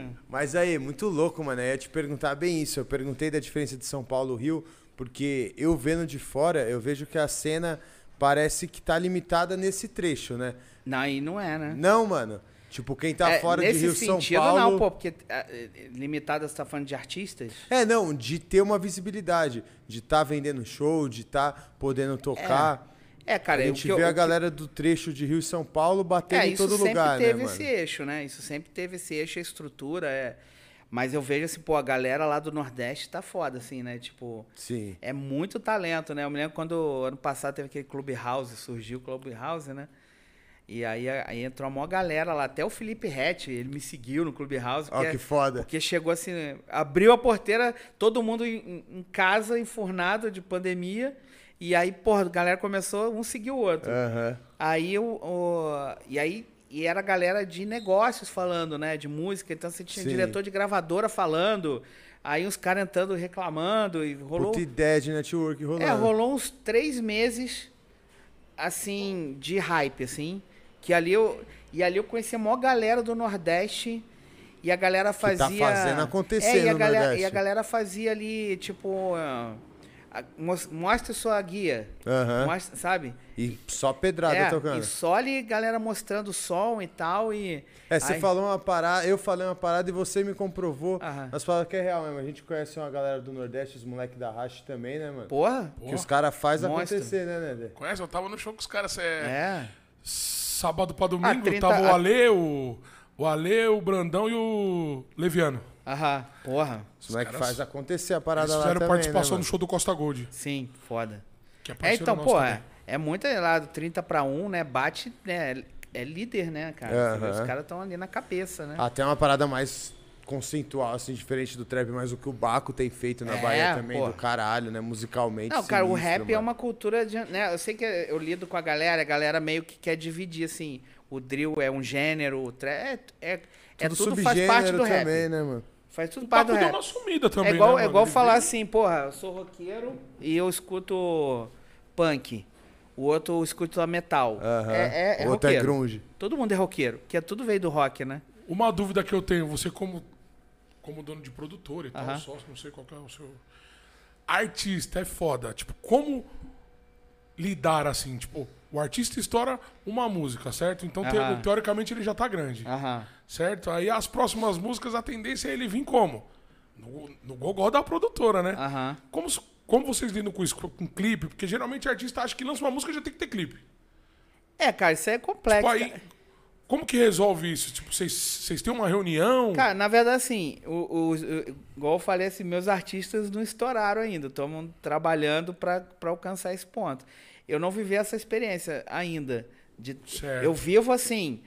cara. Mas aí, muito louco, mano. Eu ia te perguntar bem isso. Eu perguntei da diferença de São Paulo e Rio, porque eu vendo de fora, eu vejo que a cena parece que tá limitada nesse trecho, né? Não, aí não é, né? Não, mano. Tipo, quem tá É, fora de Rio São sentido, Paulo. não, pô, porque ah, eh, limitada você tá falando de artistas? É, não, de ter uma visibilidade, de estar vendendo show, de estar podendo tocar. É, cara, a o gente eu- vê o a galera do trecho de Rio e São Paulo batendo É, em isso todo sempre lugar, teve né, mano? esse eixo, né? Isso sempre teve esse eixo, a estrutura, é. Mas eu vejo assim, pô, a galera lá do Nordeste tá foda, assim, né? Tipo, Sim. é muito talento, né? Eu me lembro quando ano passado teve aquele Clubhouse, surgiu o Clubhouse, né? E aí, aí entrou a maior galera lá, até o Felipe Rett, ele me seguiu no Clubhouse. Ó, porque- que foda. Porque chegou assim, abriu a porteira, todo mundo em, em casa, enfurnado de pandemia. E aí, porra, a galera começou, um seguiu o outro. Aham. Aí o, o- e aí e era a galera de negócios falando, né, de música, então você tinha Sim. diretor de gravadora falando, aí os caras entrando reclamando e rolou Puta ideia de network rolando. É, rolou uns três meses assim de hype assim, que ali eu e ali eu conheci a maior galera do Nordeste e a galera tá fazia fazendo acontecer é, e a no galera, Nordeste. E a galera fazia ali tipo mos- mostra sua guia, Aham. mostra, sabe? E só pedrada É, tocando. E só ali galera mostrando o som e tal. E. É, você Aí- falou uma parada, eu falei uma parada e você me comprovou. Aham. As palavras que é real mesmo. A gente conhece uma galera do Nordeste, os moleques da Rache também, né, mano? Porra? Que os caras fazem acontecer, né, Nedé? Conhece? Eu tava no show com os caras. É, É. Sábado pra domingo, Ah, 30 tava o a- Ale, o, o Ale, o Brandão e o Leviano. Aham. Porra. Os moleques caras- fazem acontecer a Eles parada lá fizeram também, participação né, no mano? show do Costa Gold. Sim, foda. Que é, É, parceiro então, nosso pô, também. é, é muito lá do 30 pra 1, né? Bate, né? É líder, né, cara? Os caras estão ali na cabeça, né? Até uma parada mais conceitual, assim, diferente do trap, mas o que o Baco tem feito na É, Bahia também, pô. do caralho, né? Musicalmente. Não, cara, o rap é mano. uma cultura de. Né, eu sei que eu lido com a galera, a galera meio que quer dividir, assim. O drill é um gênero, o trap. É, é, é tudo faz parte do rap. também, né, mano? Faz tudo O parte do deu rap. uma sumida também, É igual, né, é igual falar assim, porra, eu sou roqueiro e eu escuto punk. O outro escuta metal. Aham. É, é, é o outro é roqueiro. grunge. Todo mundo é roqueiro, que é tudo veio do rock, né? Uma dúvida que eu tenho, você como, como dono de produtora e tal, Aham. sócio, não sei qual é o seu... Artista é foda. Tipo, como lidar assim? Tipo, o artista estoura uma música, certo? Então, Aham. teoricamente, ele já tá grande, Aham. certo? Aí as próximas músicas, a tendência é ele vir como? No, no gogó da produtora, né? Aham. Como, como vocês lidam com isso? Com clipe? Porque geralmente artista acha que lança uma música já tem que ter clipe. É, cara, isso é complexo. Tipo, aí. Como que resolve isso? Tipo, vocês, vocês têm uma reunião? Cara, na verdade, assim, o, o- o- igual eu falei, assim, meus artistas não estouraram ainda. Estamos trabalhando para alcançar esse ponto. Eu não vivi essa experiência ainda. De, Certo. eu vivo, assim,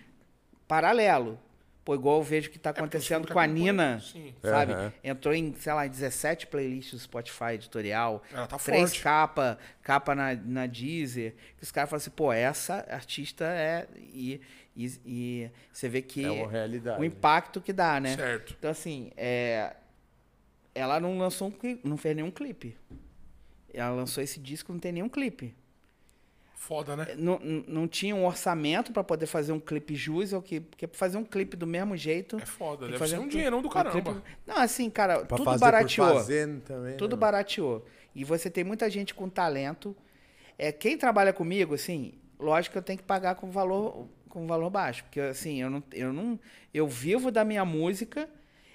paralelo. Pô, igual eu vejo que está eu acontecendo sou com a Nina, sim. sabe? Aham. Entrou em, sei lá, em 17 playlists do Spotify editorial. Ela tá três forte. capa, capa na, na Deezer. Que os caras falam assim, pô, essa artista é... E, e, e você vê que É uma realidade. o impacto que dá, né? Certo. Então, assim, é, ela não lançou um clipe, não fez nenhum clipe. Ela lançou esse disco, não tem nenhum clipe. Foda, né? Não, não- tinha um orçamento para poder fazer um clipe jus, ou que, porque pra fazer um clipe do mesmo jeito. É foda. Deve fazer ser um clipe- dinheirão do caramba. clipe- Não, assim, cara, Pra tudo fazer barateou. por fazer também, Tudo né, barateou. E você tem muita gente com talento. É, quem trabalha comigo, assim, lógico que eu tenho que pagar com valor, com valor baixo. Porque, assim, eu não, eu não. Eu vivo da minha música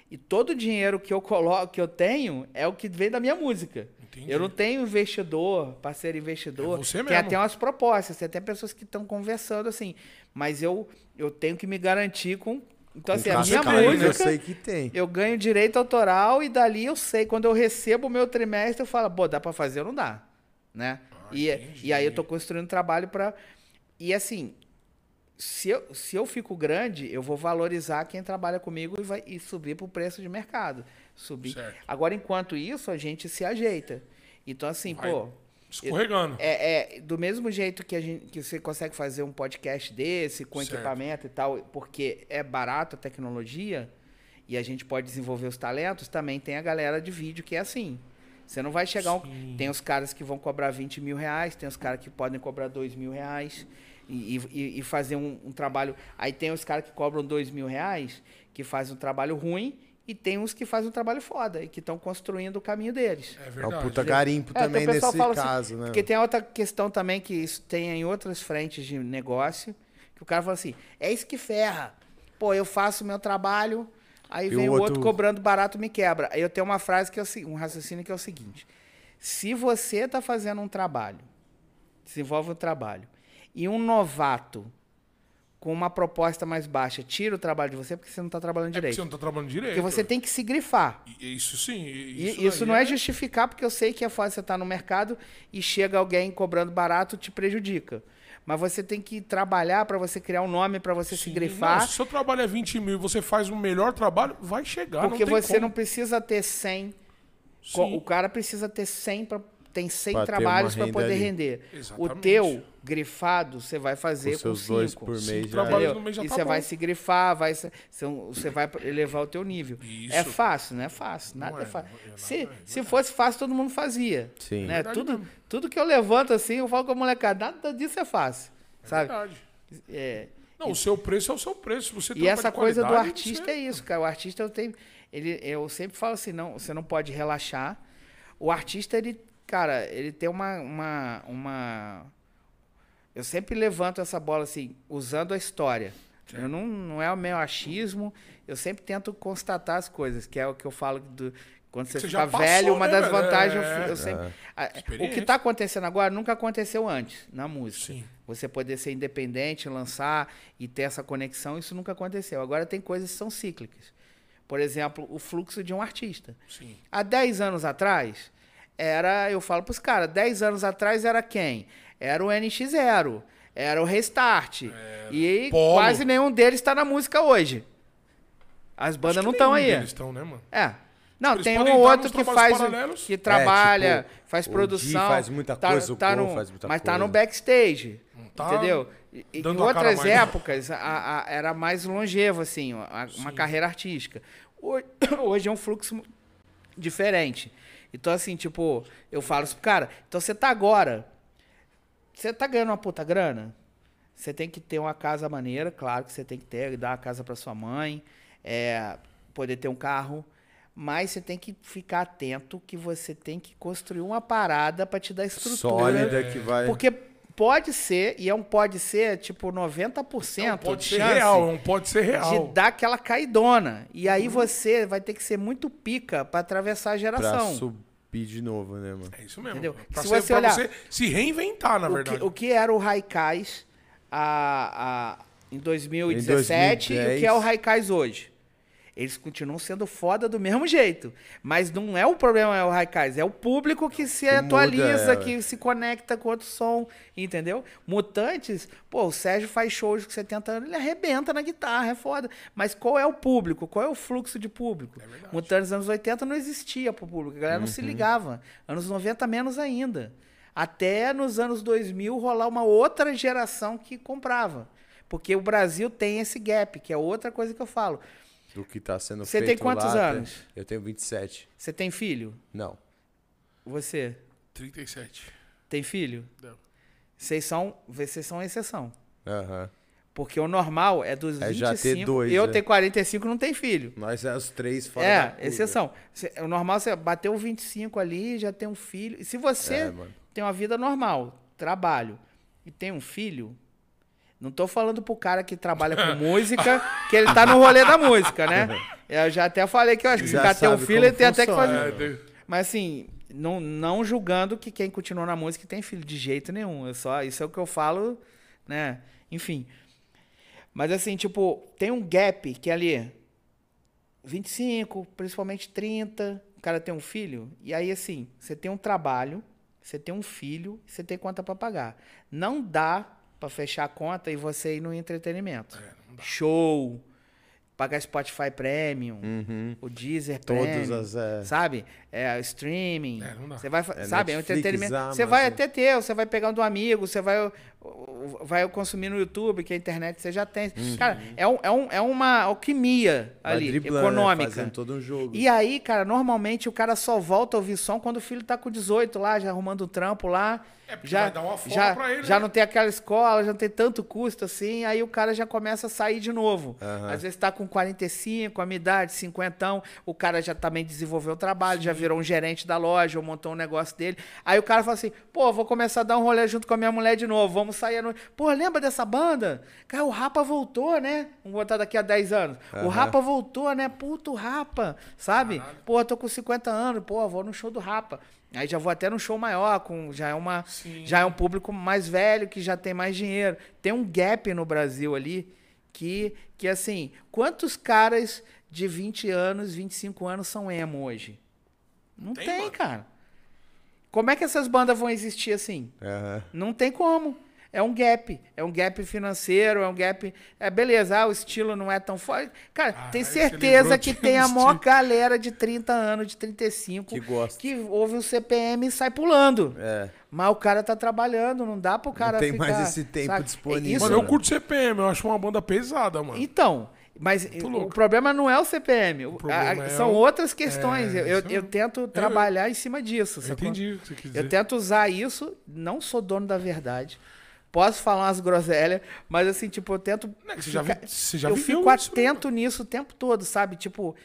e todo o dinheiro que eu coloco, que eu tenho, é o que vem da minha música. Entendi. Eu não tenho investidor, parceiro investidor. É você Tem mesmo. até umas propostas, tem até pessoas que estão conversando assim. Mas eu, eu tenho que me garantir com. Então, Com assim, a minha cascalho, música. Eu sei que tem. Eu ganho direito autoral e dali eu sei. Quando eu recebo o meu trimestre, eu falo, pô, dá pra fazer ou não dá? Né? e, entendi. e aí eu tô construindo trabalho pra. E assim, se eu, se eu fico grande, eu vou valorizar quem trabalha comigo e, vai, e subir pro preço de mercado. Subir. Certo. Agora, enquanto isso, a gente se ajeita. Então, assim, Vai pô. Escorregando. É, é, do mesmo jeito que, a gente, que você consegue fazer um podcast desse, com Certo. equipamento e tal, porque é barato a tecnologia e a gente pode desenvolver os talentos, também tem a galera de vídeo que é assim. Você não vai chegar. Um, tem os caras que vão cobrar 20 mil reais, tem os caras que podem cobrar 2 mil reais. E, e- e fazer um, um trabalho. Aí tem os caras que cobram dois mil reais, que fazem um trabalho ruim, e tem uns que fazem um trabalho foda e que estão construindo o caminho deles. É É um verdade. puta garimpo É, também o nesse assim, caso, né? Porque tem outra questão também que isso tem em outras frentes de negócio, que o cara fala assim, é isso que ferra. Pô, eu faço o meu trabalho, aí E vem o o outro... outro- cobrando barato me quebra. Aí eu tenho uma frase que é o um raciocínio que é o seguinte: se você tá fazendo um trabalho, desenvolve um trabalho, e um novato com uma proposta mais baixa tira o trabalho de você porque você não tá trabalhando É direito. você não tá trabalhando direito. Porque você tem que se grifar. E- Isso sim. E Isso, isso, daí não é justificar, porque eu sei que é fácil você estar no mercado e chega alguém cobrando barato, te prejudica. Mas você tem que trabalhar para você criar um nome, para você se Sim. grifar. Não, se seu trabalho é 20 mil e você faz o melhor trabalho, vai chegar. porque não você como. não precisa ter 100. Co- Sim. O cara precisa ter 100 pra, tem 100 Pra trabalhos para poder ali. render. O Exatamente. teu grifado você vai fazer Com com seus dois 5. por mês já é. No mês já e tá você bom. vai se grifar, vai, se- você vai elevar o teu nível. Isso. É fácil, não é fácil. Nada Não é, é, fácil. é, se, é, se fosse fácil, todo mundo fazia. Sim. Né? Verdade Tudo, mesmo. tudo que eu levanto assim, eu falo com a molecada, nada disso é fácil. sabe? Verdade. É, Não, o seu preço é o seu preço. Você e essa de coisa do artista você- é isso, cara. O artista eu tenho. Ele, eu sempre falo assim, não, você não pode relaxar. O artista, ele, cara, ele tem uma. uma, uma eu sempre levanto essa bola assim, usando a história. Eu não, não é o meu achismo, eu sempre tento constatar as coisas, que é o que eu falo do. Quando você, Você fica já passou, velho, uma né, das velho? vantagens, É. eu sempre. a- o que está acontecendo agora nunca aconteceu antes na música. Sim. Você poder ser independente, lançar e ter essa conexão, isso nunca aconteceu. Agora tem coisas que são cíclicas. Por exemplo, o fluxo de um artista. Sim. Há 10 anos atrás, era, eu falo pros caras, 10 anos atrás era quem? Era o NX0, era o Restart. e Polo. quase nenhum deles está na música hoje. As bandas Acho não estão aí. deles estão, né, mano? É. Não, Eles tem um outro que faz, paralelos. que trabalha, tipo, faz produção. faz muita coisa, o Go faz muita Mas tá no coisa. backstage. tá entendeu? E- em outras mais. épocas, a- a- era mais longevo, assim, a- uma carreira artística. Hoje, hoje é um fluxo diferente. Então, assim, tipo, eu falo assim, cara, então você tá agora. Você tá ganhando uma puta grana? Você tem que ter uma casa maneira, claro que você tem que ter, dar uma casa para sua mãe, é, poder ter um carro, mas você tem que ficar atento que você tem que construir uma parada para te dar estrutura. Sólida que vai. Porque pode ser, e é um pode ser, tipo, 90% Não pode de ser chance real, não pode ser real. de dar aquela caidona. E aí você vai ter que ser muito pica para atravessar a Pra geração. De novo, né, mano? É isso mesmo. Entendeu? Pra, Se ser- você pra olhar- você se reinventar, na o, verdade. que, o que era o Raikais a, a, em 2017 e o que 2010. é o Raikais hoje. Eles continuam sendo foda do mesmo jeito. Mas não é o problema é o Raikais, é o público que se muda, atualiza, é. que se conecta com outro som, entendeu? Mutantes, pô, o Sérgio faz shows com 70 anos, ele arrebenta na guitarra, é foda. Mas qual é o público? Qual é o fluxo de público? Mutantes anos 80 não existia pro público, a galera não se ligava. Anos 90 menos ainda. Até nos anos 2000 rolar uma outra geração que comprava. Porque o Brasil tem esse gap, que é outra coisa que eu falo. Do que tá sendo Você feito tem quantos lá, anos? Eu tenho 27. Você tem filho? Não. Você 37. tem filho? Não. Vocês são, vocês são exceção. Aham. Porque o normal é dos É 25. já ter dois, eu né? tenho 45 não tem filho. Nós é os três fora da é, curva. exceção. Cê- O normal você bateu 25 ali, já tem um filho. E se você É, tem uma vida normal, trabalho, e tem um filho, não tô falando pro cara que trabalha com música, que ele tá no rolê da música, né? Eu já até falei que eu acho que se o Já cara tem um filho, ele tem até que funciona. fazer. É, Mas assim, não, não julgando que quem continua na música tem filho de jeito nenhum. Eu só, isso é o que eu falo, né? Enfim. Mas assim, tipo, tem um gap que é ali 25, principalmente 30, o cara tem um filho, e aí assim, você tem um trabalho, você tem um filho, você tem conta pra pagar. Não dá pra fechar a conta e você ir no entretenimento. Show, pagar Spotify Premium, o Deezer Todas Premium, as, é. sabe? É, streaming. É, não dá. Você vai, É, sabe? É um Netflix, entretenimento. Você vai Amazon. até ter, você vai pegar um do amigo, você vai, vai consumir no YouTube, que a internet você já tem. Cara, é, um, é, um, é uma alquimia Vai ali, né? econômica. Fazendo todo um jogo. E aí, cara, normalmente o cara só volta a ouvir som quando o filho tá com 18 lá, já arrumando um trampo lá. É, porque já, vai dar uma folga já, pra ele, já né? não tem aquela escola, já não tem tanto custo assim, aí o cara já começa a sair de novo. Aham. Às vezes tá com 45, a minha idade, 50, o cara já também desenvolveu o trabalho, já virou um gerente da loja, ou montou um negócio dele. Aí o cara fala assim, pô, vou começar a dar um rolê junto com a minha mulher de novo, vamos sair à noite. Pô, lembra dessa banda? Cara, o Rapa voltou, né? Vamos botar daqui a 10 anos. O Aham. Rapa voltou, né? Puto Rapa, sabe? Pô, tô com 50 anos, pô, vou no show do Rapa. Aí já vou até no show maior, com já é uma Sim. já é um público mais velho que já tem mais dinheiro. Tem um gap no Brasil ali que que assim, quantos caras de 20 anos, 25 anos são emo hoje? Não Tem, tem, cara. Como é que essas bandas vão existir assim? Aham. Não tem como. É um gap. É um gap financeiro, é um gap. É beleza, ah, o estilo não é tão forte. Cara, Caralho, tem certeza que tem a maior galera de 30 anos, de 35, Que gosta. que ouve o CPM e sai pulando. É. Mas o cara tá trabalhando, não dá pro cara tem ficar, mais esse tempo sabe? disponível. Isso, Mano, eu curto CPM, eu acho uma banda pesada, mano. Então, mas o problema não é o CPM. o- a- é são o- outras questões. é, eu, eu, eu tento trabalhar em cima disso. Eu entendi o que você quis dizer. Eu tento usar isso, não sou dono da verdade. Posso falar umas groselhas, mas assim, tipo, eu tento. Não você já ficar- vi- você já eu fico isso, atento nisso o tempo todo, sabe? Tipo,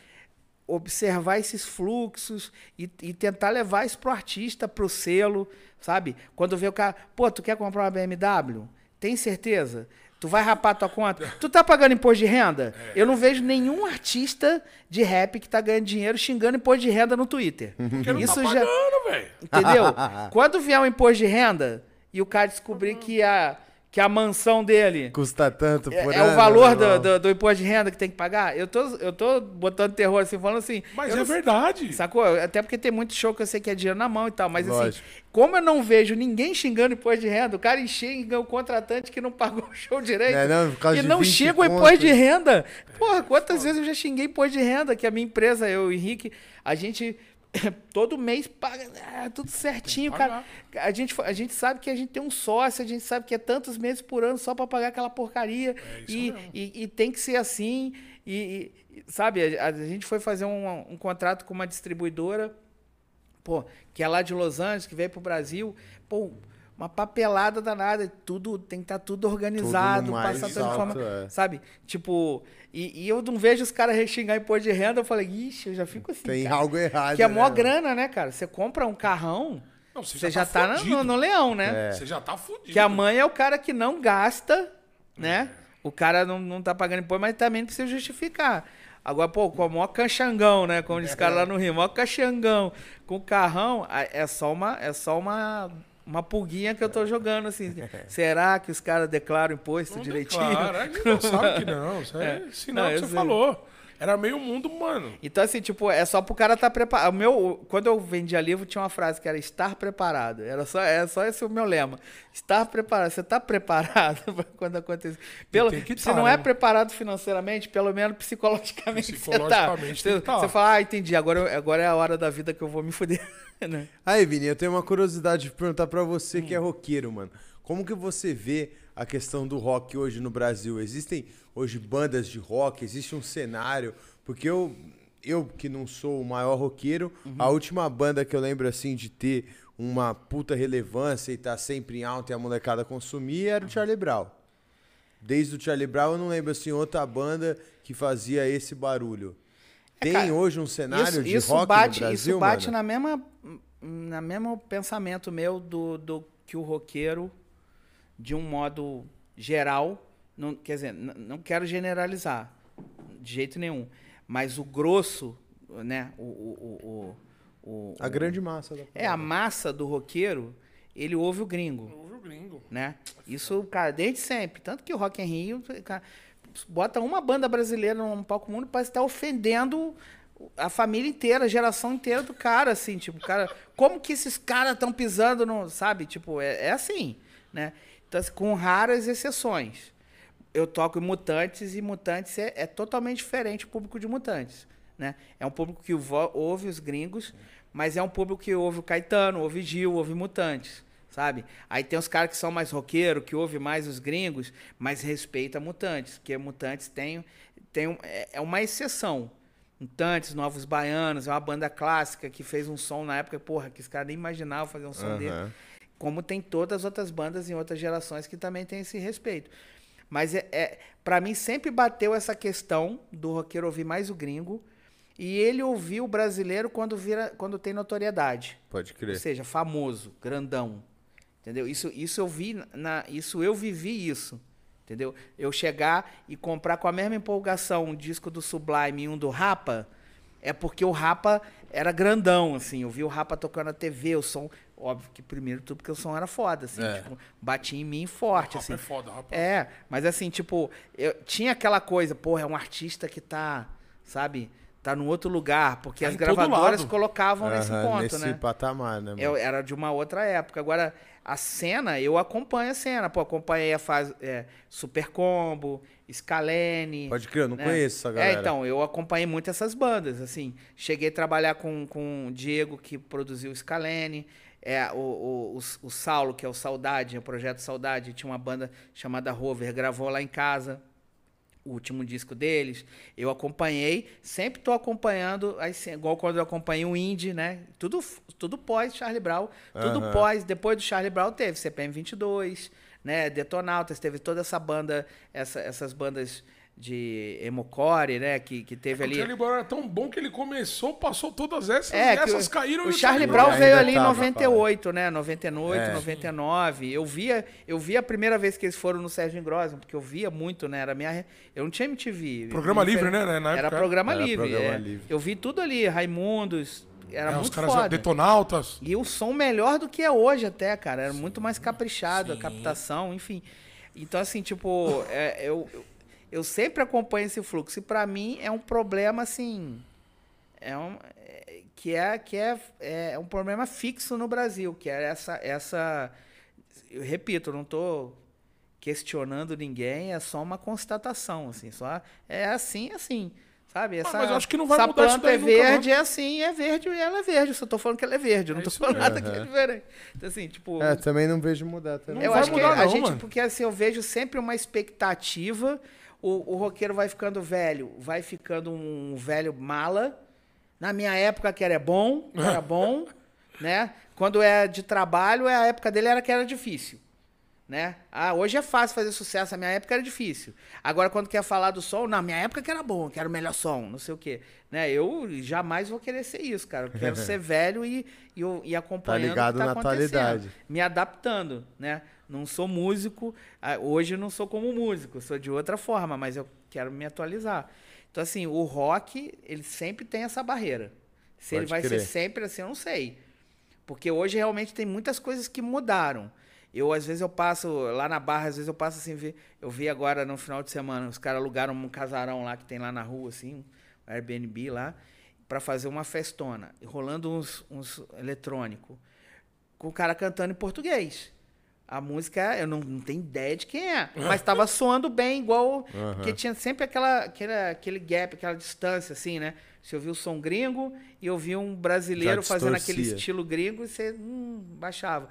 observar esses fluxos e, e tentar levar isso pro artista, pro selo, sabe? Quando vê o cara, pô, tu quer comprar uma BMW? Tem certeza? Tu vai rapar tua conta? Tu tá pagando imposto de renda? É. Eu não vejo nenhum artista de rap que tá ganhando dinheiro xingando imposto de renda no Twitter. Porque não Isso tá já. pagando, velho. Entendeu? Quando vier um imposto de renda e o cara descobrir que a, que a mansão dele Custa tanto é, por é ano, o valor do, do, do imposto de renda que tem que pagar, eu tô, eu tô botando terror assim, falando assim. Mas é não- verdade. Sacou? Até porque tem muito show que eu sei que é dinheiro na mão e tal. Mas Lógico. assim, como eu não vejo ninguém xingando imposto de renda, o cara xinga o contratante que não pagou o show direito. Não é não? Por causa e de não 20 xinga o imposto de renda. Porra, quantas vezes eu já xinguei imposto de renda? Que a minha empresa, eu e o Henrique, a gente todo mês paga ah, tudo certinho, cara. A gente, a gente sabe que a gente tem um sócio, a gente sabe que é tantos meses por ano só pra pagar aquela porcaria. É e, e, e tem que ser assim. E, e, sabe, a, a gente foi fazer um, um contrato com uma distribuidora, pô, que é lá de Los Angeles, que veio pro Brasil, pô, uma papelada danada, tudo tem que estar tudo organizado, mais passar toda forma, é. sabe? Tipo, e, e eu não vejo os caras xingar imposto de renda, eu falei, ixi, eu já fico assim, Tem cara. algo errado. que é né, mó grana, né, cara? Você compra um carrão, Não, você já tá, fudido. no, no leão, né? É. Você já tá fudido. Que a mãe é o cara que não gasta, né? O cara não, não tá pagando imposto, mas também não precisa justificar. Agora, pô, com o maior canchangão, né? Como diz o cara lá no Rio, maior canchangão. Com o carrão, a- é só uma, é só uma, uma pulguinha que eu tô jogando, assim. Será que os caras declaram imposto Não direitinho? declara, não sabe que não. Isso é, sinal Não, que você sei. falou. Era meio mundo, mano. Então, assim, tipo, é só pro cara estar preparado. O meu, quando eu vendia livro, tinha uma frase que era estar preparado. Era só, é só esse o meu lema. Estar preparado. Você tá preparado pra quando acontecer. Pelo, se tá, não é né? preparado financeiramente, pelo menos psicologicamente, você tá. Psicologicamente Você, que tá. você fala, ah, entendi, agora, agora é a hora da vida que eu vou me fuder. né? Aí, Vini, eu tenho uma curiosidade de perguntar pra você que é roqueiro, mano. Como que você vê a questão do rock hoje no Brasil? Existem hoje bandas de rock? Existe um cenário? Porque eu, eu que não sou o maior roqueiro, a última banda que eu lembro assim de ter uma puta relevância e tá sempre em alta e a molecada consumir era o Charlie Brown. Desde o Charlie Brown eu não lembro assim outra banda que fazia esse barulho. Tem cara, hoje um cenário isso, de isso rock bate, no Brasil, isso bate mano? na mesma na mesmo pensamento meu do, do que o roqueiro de um modo geral não quer dizer não quero generalizar de jeito nenhum mas o grosso né o, o, o, o- A grande massa da é a massa do roqueiro ele ouve o gringo Ouve o gringo. né? Isso, cara, desde sempre. Tanto que o Rock in Rio, cara, bota uma banda brasileira num palco mundo parece estar ofendendo a família inteira, a geração inteira do cara, assim, tipo, cara, como que esses caras estão pisando no, sabe? Tipo, é, é assim, né? Então, assim, com raras exceções. eu toco em Mutantes e Mutantes é, é totalmente diferente o público de Mutantes. Né? É um público que ouve os gringos, mas é um público que ouve o Caetano, ouve Gil, ouve Mutantes, sabe? Aí tem os caras que são mais roqueiro, que ouve mais os gringos, mas respeita Mutantes, porque Mutantes tem, tem é, é uma exceção. Mutantes, Novos Baianos, é uma banda clássica que fez um som na época, porra, que os caras nem imaginavam fazer um som dele Aham. Como tem todas as outras bandas em outras gerações que também tem esse respeito. Mas é, é para mim sempre bateu essa questão do roqueiro ouvir mais o gringo e ele ouvir o brasileiro quando vira quando tem notoriedade. Pode Ou crer. seja, famoso, grandão. Entendeu? Isso, isso eu vi na isso eu vivi isso. Entendeu? Eu chegar e comprar com a mesma empolgação um disco do Sublime e um do Rapa, é porque o Rapa era grandão, assim. Eu vi o Rapa tocando na TV, o som. Óbvio que primeiro tudo porque o som era foda, assim. É. Tipo, batia em mim forte, Rapa assim. é foda, rapa. É, mas assim, tipo, eu tinha aquela coisa, porra, é um artista que tá, sabe, tá num outro lugar, porque Tá as gravadoras colocavam nesse ponto, nesse né? patamar, né, mano? Eu, era de uma outra época. Agora, a cena, eu acompanho a cena. Pô, acompanhei a fase é, Super Combo, Scalene. Pode crer, eu não né? conheço essa galera. É, então, eu acompanhei muito essas bandas, assim. Cheguei a trabalhar com, com o Diego, que produziu Scalene. É, o, o, o, o Saulo, que é o Saudade, o Projeto Saudade, tinha uma banda chamada Rover, gravou lá em casa o último disco deles. Eu acompanhei, sempre tô acompanhando, aí, sim, igual quando eu acompanhei o Indie, né? Tudo, tudo pós Charlie Brown, tudo Aham. pós, depois do Charlie Brown teve CPM 22, né? Detonautas, teve toda essa banda, essa- essas bandas de emocore, né? Que, que teve O ali. Charlie Brown era tão bom que ele começou, passou todas essas, É, e essas o, caíram o Charlie Brown veio ali em tava, 98, né? 98, É. 99. Eu via, eu via a primeira vez que eles foram no Sérgio Grossman, porque eu via muito, né? Era minha, eu não tinha MTV. Programa livre, né, na Era época. programa Era livre. programa é. livre. Eu vi tudo ali, Raimundos, era É, os muito caras foda. detonautas. E o som melhor do que é hoje até, cara. Era muito mais caprichado, a captação, enfim. Então, assim, tipo, é, eu, eu, eu sempre acompanho esse fluxo. E pra mim é um problema, assim. É um, é, que é, que é, é um problema fixo no Brasil, que é essa. essa eu repito, não tô questionando ninguém, é só uma constatação, assim. Só é assim, assim. Sabe? Essa, mas eu acho que não vai essa mudar planta é nunca, não. verde, é assim, é verde e ela é verde. Eu só tô falando que ela é verde, eu não É tô isso falando mesmo. nada que é diferente. Então, assim, tipo. É, também não vejo mudar também. Não eu vai acho que mudar a não, gente, mano. porque assim, eu vejo sempre uma expectativa. O, o roqueiro vai ficando velho, vai ficando um velho mala. Na minha época que era bom, era bom, né? Quando é de trabalho, é a época dele era que era difícil. Né? Ah, hoje é fácil fazer sucesso, na minha época era difícil. Agora, quando quer falar do som, na minha época que era bom, que era o melhor som, não sei o quê. Né? Eu jamais vou querer ser isso, cara. Eu quero ser velho e, e, e acompanhando ligado o que tá na acontecendo. atualidade. Me adaptando, né? Não sou músico, hoje eu não sou como músico, sou de outra forma, mas eu quero me atualizar. Então, assim, o rock, ele sempre tem essa barreira. Se ele Pode vai crer. ser sempre assim, eu não sei. Porque hoje realmente tem muitas coisas que mudaram. Eu, às vezes, eu passo lá na barra, às vezes eu passo assim, eu vi agora no final de semana, os caras alugaram um casarão lá que tem lá na rua, assim, um Airbnb lá, pra fazer uma festona, rolando uns, uns eletrônico, com o cara cantando em português. A música, eu não, não tenho ideia de quem é, mas tava soando bem, igual. Porque tinha sempre aquela, aquela, aquele gap, aquela distância, assim, né? Você ouvia o som gringo e ouvia um brasileiro fazendo aquele estilo gringo e você hum, baixava.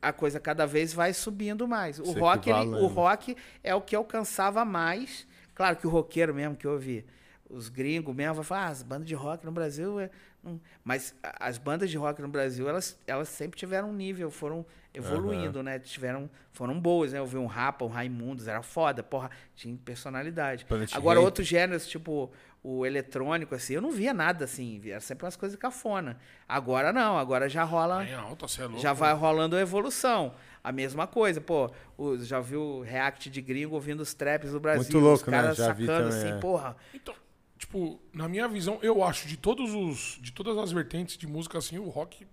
A coisa cada vez vai subindo mais. O Se rock, ele- o rock é o que alcançava mais. Claro que o roqueiro mesmo que ouve os gringos mesmo vai falar, ah, as bandas de rock no Brasil é. Não-" Mas as bandas de rock no Brasil, elas, elas sempre tiveram um nível, foram evoluindo, né? Tiveram, foram boas, né? Eu vi um Rapa, um Raimundos, era foda, porra, tinha personalidade. Planet Agora, outros gêneros, tipo o eletrônico, assim, eu não via nada assim, era sempre umas coisas cafona. Agora não, agora já rola. Aí, alta, você é louco. Já vai rolando a evolução. A mesma coisa, pô. o- já viu o react de gringo ouvindo os traps do Brasil. Muito louco, os caras né? Já vi sacando também, assim, é. porra. Então, tipo, na minha visão, eu acho de todos os de todas as vertentes de música assim, o rock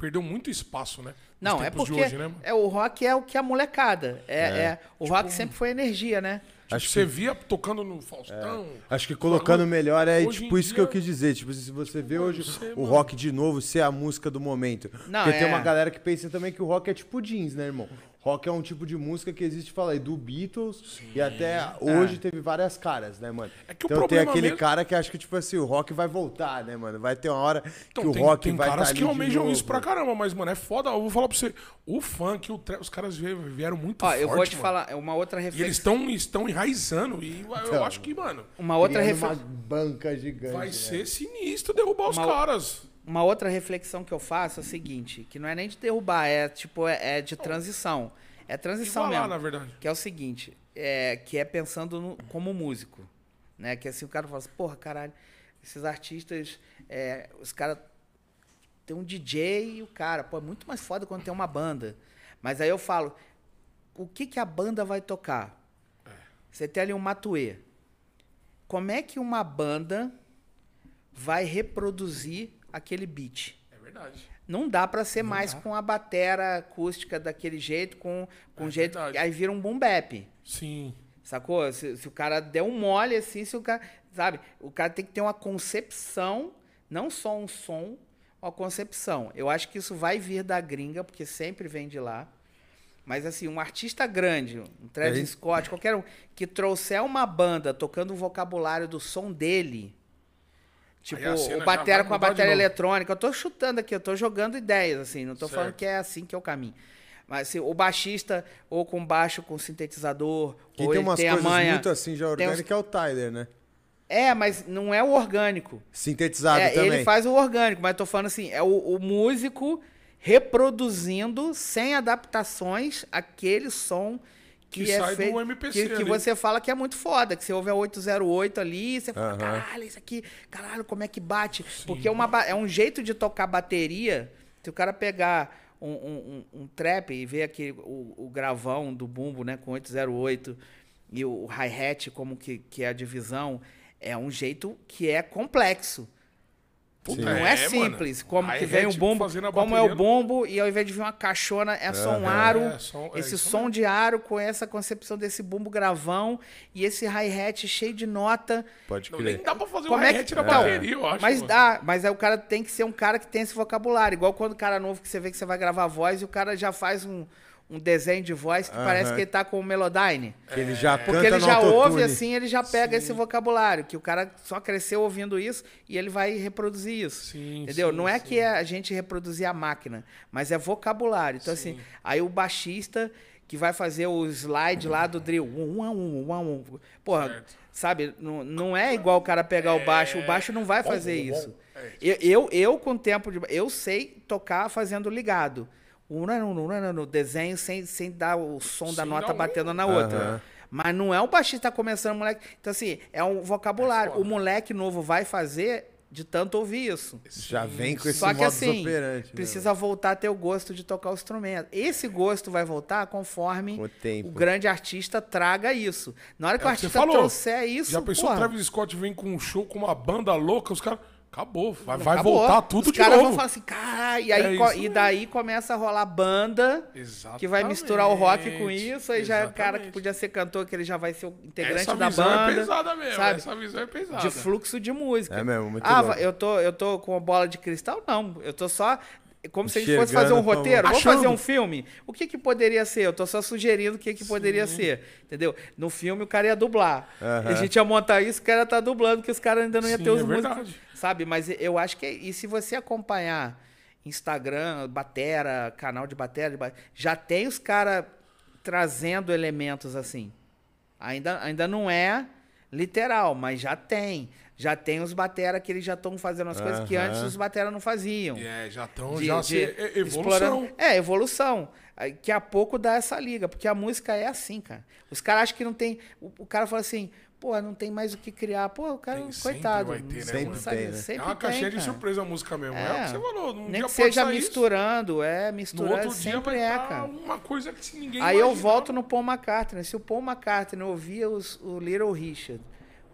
perdeu muito espaço, né? Nos Não, é tempos de porque hoje, né, mano? é, o rock é o que a molecada. É, é- o Tipo, rock sempre foi energia, né? Tipo, Acho você via tocando no Faustão. Acho que colocando melhor é tipo isso que eu dia- quis dizer. Tipo, se você vê Mano, hoje o mano. rock de novo ser a música do momento. Não, Porque tem é. uma galera que pensa também que o rock é tipo jeans, né, irmão? Rock é um tipo de música que existe, fala aí, do Beatles e até hoje teve várias caras, né, mano? É que o então tem aquele mesmo- cara que acha que, tipo assim, o rock vai voltar, né, mano? Vai ter uma hora Então, que o tem, rock tem vai caras tá que almejam novo. isso pra caramba, mas, mano, é foda. Eu vou falar pra você. O funk, o trap, os caras vie- vieram muito Ó, forte, eu vou te mano. falar, é uma outra E eles reflexão. estão estão enraizando. E eu Então. acho que, mano, Uma outra, refle- uma banca gigante. vai né? ser sinistro derrubar os Uma- caras. Uma outra reflexão que eu faço é o seguinte, que não é nem de derrubar, é tipo, é, é de transição. É transição Igualar, mesmo. na verdade. Que é o seguinte, é, que é pensando no- como músico. Né? Que assim, o cara fala assim, porra, caralho, esses artistas, é, os caras tem um DJ e o cara, pô, é muito mais foda quando tem uma banda. Mas aí eu falo, o que que a banda vai tocar? Você tem ali um Matuê. Como é que uma banda vai reproduzir aquele beat? É verdade. Não dá pra ser mais com a batera acústica daquele jeito, com, com É jeito. verdade. Aí vira um boom bap. Sim. Sacou? Se, se o cara der um mole assim, se o cara. Sabe? O cara tem que ter uma concepção, não só um som, uma concepção. Eu acho que isso vai vir da gringa, porque sempre vem de lá. Mas assim, um artista grande, um Travis Scott, qualquer um, que trouxer uma banda tocando o vocabulário do som dele. Tipo, o batera com a bateria eletrônica. Eu tô chutando aqui, eu tô jogando ideias, assim. Não tô falando Certo. que é assim que é o caminho. Mas assim, o baixista, ou com baixo com sintetizador, Quem ou tem umas tem a coisas manha. muito assim já tem uns- é o Tyler, né? É, mas não é o orgânico. Sintetizado É, também. ele faz o orgânico, mas tô falando assim, é o, o músico reproduzindo, sem adaptações, aquele som que, Que é sai do feito. MPC que, que você fala que é muito foda, que você ouve a 808 ali, você fala, Aham. caralho, isso aqui, caralho, como é que bate? Porque é, uma, é um jeito de tocar bateria. Se o cara pegar um, um, um- um trap e ver aqui o, o gravão do bumbo, né, com 808 e o, o hi-hat como que, que é a divisão, é um jeito que é complexo. Puta, Não é, é, simples. mano. Como que Hi-hat vem o fazendo a como é o bateria- bumbo, e ao invés de vir uma caixona, é só um Aham. aro. É, som- é esse som mesmo. de aro com essa concepção desse bumbo gravão e esse hi-hat cheio de nota. Pode Não, crer. nem dá pra fazer Como um é hi-hat que na Então, bateria, eu acho. Mas mano. dá, mas aí o cara tem que ser um cara que tem esse vocabulário. Igual quando o cara novo que você vê que você vai gravar voz e o cara já faz um, um desenho de voz que Aham. parece que ele tá com o Melodyne. Que ele já Porque canta ele já ouve assim, ele já pega esse vocabulário, que o cara só cresceu ouvindo isso e ele vai reproduzir isso. Sim, entendeu? sim, Não é sim. que é a gente reproduzir a máquina, mas é vocabulário. Então, assim, aí o baixista que vai fazer o slide lá do drill. um, um, um. Porra, Certo. sabe? Não, não é igual o cara pegar o baixo. O baixo não vai Bom, fazer bom, bom. isso. É. Eu, eu, eu, com o tempo de. Eu sei tocar fazendo ligado. Um no, no, desenho sem, sem dar o som da Sem nota um- batendo na outra. Aham. Mas não é o baixista começando, moleque. Então, assim, é um vocabulário. É o moleque novo vai fazer de tanto ouvir isso. Já vem com esse Só que assim, operandi, né, precisa voltar a ter o gosto de tocar o instrumento. Esse gosto vai voltar conforme o tempo. grande artista traga isso. Na hora que É o o que você artista falou. trouxer isso, Já pensou o porra, Travis Scott vem com um show com uma banda louca, os caras. Acabou, vai, vai acabou. voltar tudo Os de caras novo. vão falar assim, caralho, e, aí É co- isso e mesmo. daí começa a rolar banda Exatamente. que vai misturar o rock com isso, aí já é o cara que Exatamente. podia ser cantor, que ele já vai ser o integrante Essa da visão banda. é pesada mesmo. sabe? Essa visão é pesada. de fluxo de música. É mesmo, muito ah, louco. eu tô, eu tô com a bola de cristal? Não. Eu tô só. Como se a gente fosse fazer um roteiro. Vamos Achando. fazer um filme? O que que poderia ser? Eu tô só sugerindo o que que poderia ser. Entendeu? No filme o cara ia dublar. A gente ia montar isso, o cara tá dublando, que os caras ainda não iam Sim, ter os é músicos. verdade. Sabe? Mas eu acho que. é- E se você acompanhar Instagram, Batera, canal de Batera, de ba- já tem os caras trazendo elementos assim. Ainda, ainda não é literal, mas já tem. Já tem os batera que eles já estão fazendo as coisas que antes os batera não faziam. É, já estão. Já de se, é, evolução. explorando- É, evolução. Que a pouco dá essa liga, porque a música é assim, cara. Os caras acham que não tem. O, o cara fala assim, pô, não tem mais o que criar. Pô, o cara, Tem, sempre coitado. vai ter, né, sempre, sabe, Tem, né? É sempre uma tem, caixinha de surpresa a música mesmo. É, o que você falou. Num Nem dia que pode seja sair isso, misturando, é, No misturando outro dia sempre vai é, tá cara. uma coisa que ninguém Aí eu imaginava. volto no Paul McCartney. Se o Paul McCartney ouvia os- o Little Richard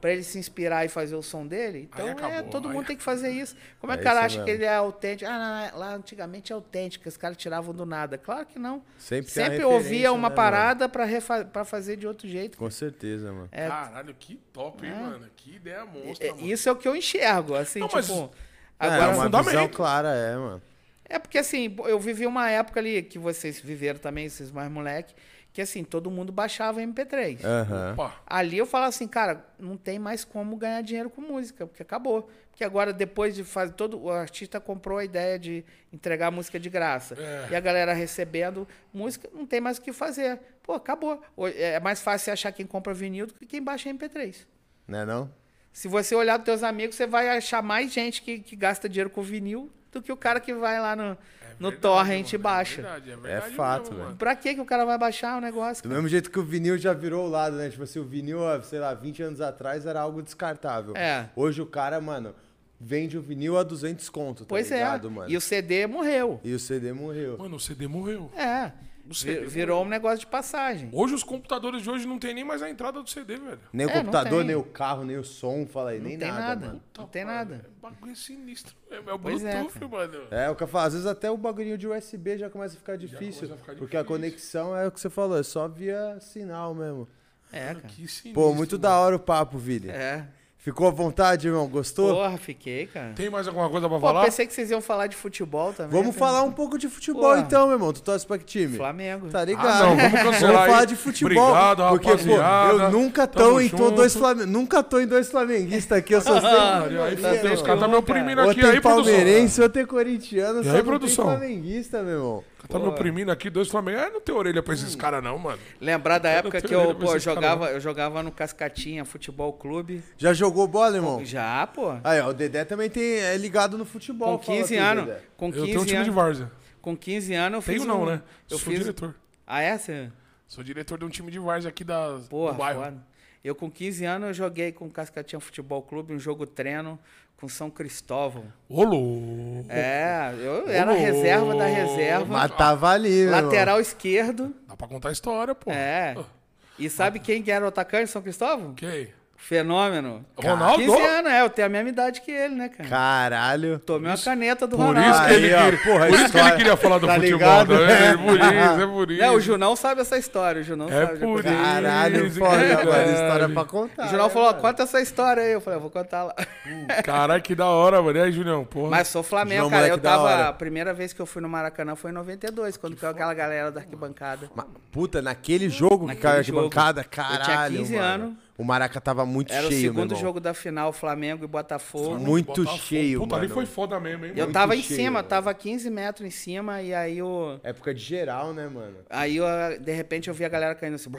pra ele se inspirar e fazer o som dele, então é, acabou, todo aí mundo tem que fazer isso. Como é É que o cara acha mesmo. que ele é autêntico? Ah, não, lá antigamente é autêntico, os caras tiravam do nada. Claro que não. Sempre Sempre ouvia uma né, parada pra fazer de outro jeito. Com certeza, mano. É, Caralho, que top, hein, mano? Que ideia monstra, é, mano. isso é o que eu enxergo, assim, Não, mas- tipo... é, Agora, uma fundamento. visão clara, é, mano. É porque assim, eu vivi uma época ali que vocês viveram também, esses mais moleque, que assim, todo mundo baixava MP3. Aham. Opa. Ali eu falava assim, cara, não tem mais como ganhar dinheiro com música, porque acabou. Porque agora, depois de fazer todo. O artista comprou a ideia de entregar música de graça. É. E a galera recebendo música, não tem mais o que fazer. Pô, acabou. Ho- É mais fácil achar quem compra vinil do que quem baixa MP3. Né não? Se você olhar dos teus amigos, você vai achar mais gente que, que gasta dinheiro com vinil do que o cara que vai lá no, no Verdade, torrent e mano, baixa. É, verdade, é, verdade fato, mesmo, velho. mano. Pra que, que o cara vai baixar o negócio? Do cara? mesmo jeito que o vinil já virou o lado, né? Tipo assim, o vinil, há, sei lá, 20 anos atrás era algo descartável. É. Hoje o cara, mano, vende o vinil a 200 conto, tá Pois ligado, é. mano? E o CD morreu. E o CD morreu. Mano, o CD morreu. É. O CD Vi- Virou um negócio de passagem. Hoje os computadores de hoje não tem nem mais a entrada do CD, velho. Nem o É, não computador, nem o carro, nem o som, fala aí, Não nem tem nada, nada. mano. Não tem nada. É bagulho sinistro. É, é o Pois é, Bluetooth, cara. mano. É, o que eu falo, às vezes até o bagulhinho de USB já começa a ficar difícil. a ficar porque a difícil. conexão é o que você falou, é só via sinal mesmo. É, cara. que sinistro. Pô, muito mano. da hora o papo, Vili. É. Ficou à vontade, irmão? Gostou? Porra, fiquei, cara. Tem mais alguma coisa pra Pô, falar? pensei que vocês iam falar de futebol também. Vamos cara. falar um pouco de futebol Porra. então, meu irmão. Tu torce pra que time? Flamengo. Tá ligado? Ah, não, vamos cancelar falar aí. de futebol. Obrigado, porque, pô, rapaziada. eu nunca tô Tamo em tô junto. dois Flamengo, nunca tô em dois flamenguistas aqui, eu sou sempre. Aí, aí, Tá fudeu, os caras tá me cara. oprimindo Ou aqui. tem Aí, produção. palmeirense, ou tem corintiano, E só aí, não produção? tem flamenguista, meu irmão. Tá me oprimindo aqui, dois Flamengo. É, não tem orelha pra esses caras, não, mano. Lembrar da época tenho que eu, pô, jogava, eu jogava no Cascatinha Futebol Clube. Já jogou bola, irmão? Já, pô. Aí, ó, o Dedé também tem, é ligado no futebol. Com fala 15 tu, anos. Com Eu 15 tenho um time de anos. várzea. Com 15 anos eu fiz Tenho não, um- né? Eu Sou fiz diretor. Ah, é? Você... Sou diretor de um time de várzea aqui da, Porra, do bairro. foda. Eu com 15 anos eu joguei com o Cascatinha Futebol Clube, um jogo treino com São Cristóvão. Ô, louco. É, eu era reserva da reserva. Mas tava ali. Lateral esquerdo. Dá pra contar a história, pô. É. E sabe quem que era o atacante de São Cristóvão? Ok. Fenômeno. Ronaldo? 15 anos, é. Eu tenho a mesma idade que ele, né, cara? Caralho. Tomei uma caneta do Por Ronaldo. isso, que ele Aí, ó, queria, porra, por isso que ele queria falar do tá futebol. ligado? né? É por isso, é por isso. Não, o Junão sabe essa história. O Junão É sabe. por isso. Caralho, foda, mano. História pra contar. O Junão né, falou, ó, conta essa história aí. Eu falei, eu vou contar lá. Caralho, que da hora, mano. E aí, Julião? Porra. Mas sou Flamengo, João, cara. Eu tava. A primeira vez que eu fui no Maracanã foi em 92, quando caiu aquela galera da arquibancada. Puta, naquele jogo que caiu aqui jogo. bancada, Eu caralho. tinha 15 mano. anos. O Maraca tava muito Era cheio, o segundo jogo da final, Flamengo e Botafogo. Muito Botafogo. cheio, Puta, ali mano. foi foda mesmo, hein, Eu mano. tava em cheio, cima, mano. tava 15 metros em cima, e aí o. Época de geral, né, mano? Aí eu, de repente eu vi a galera caindo assim.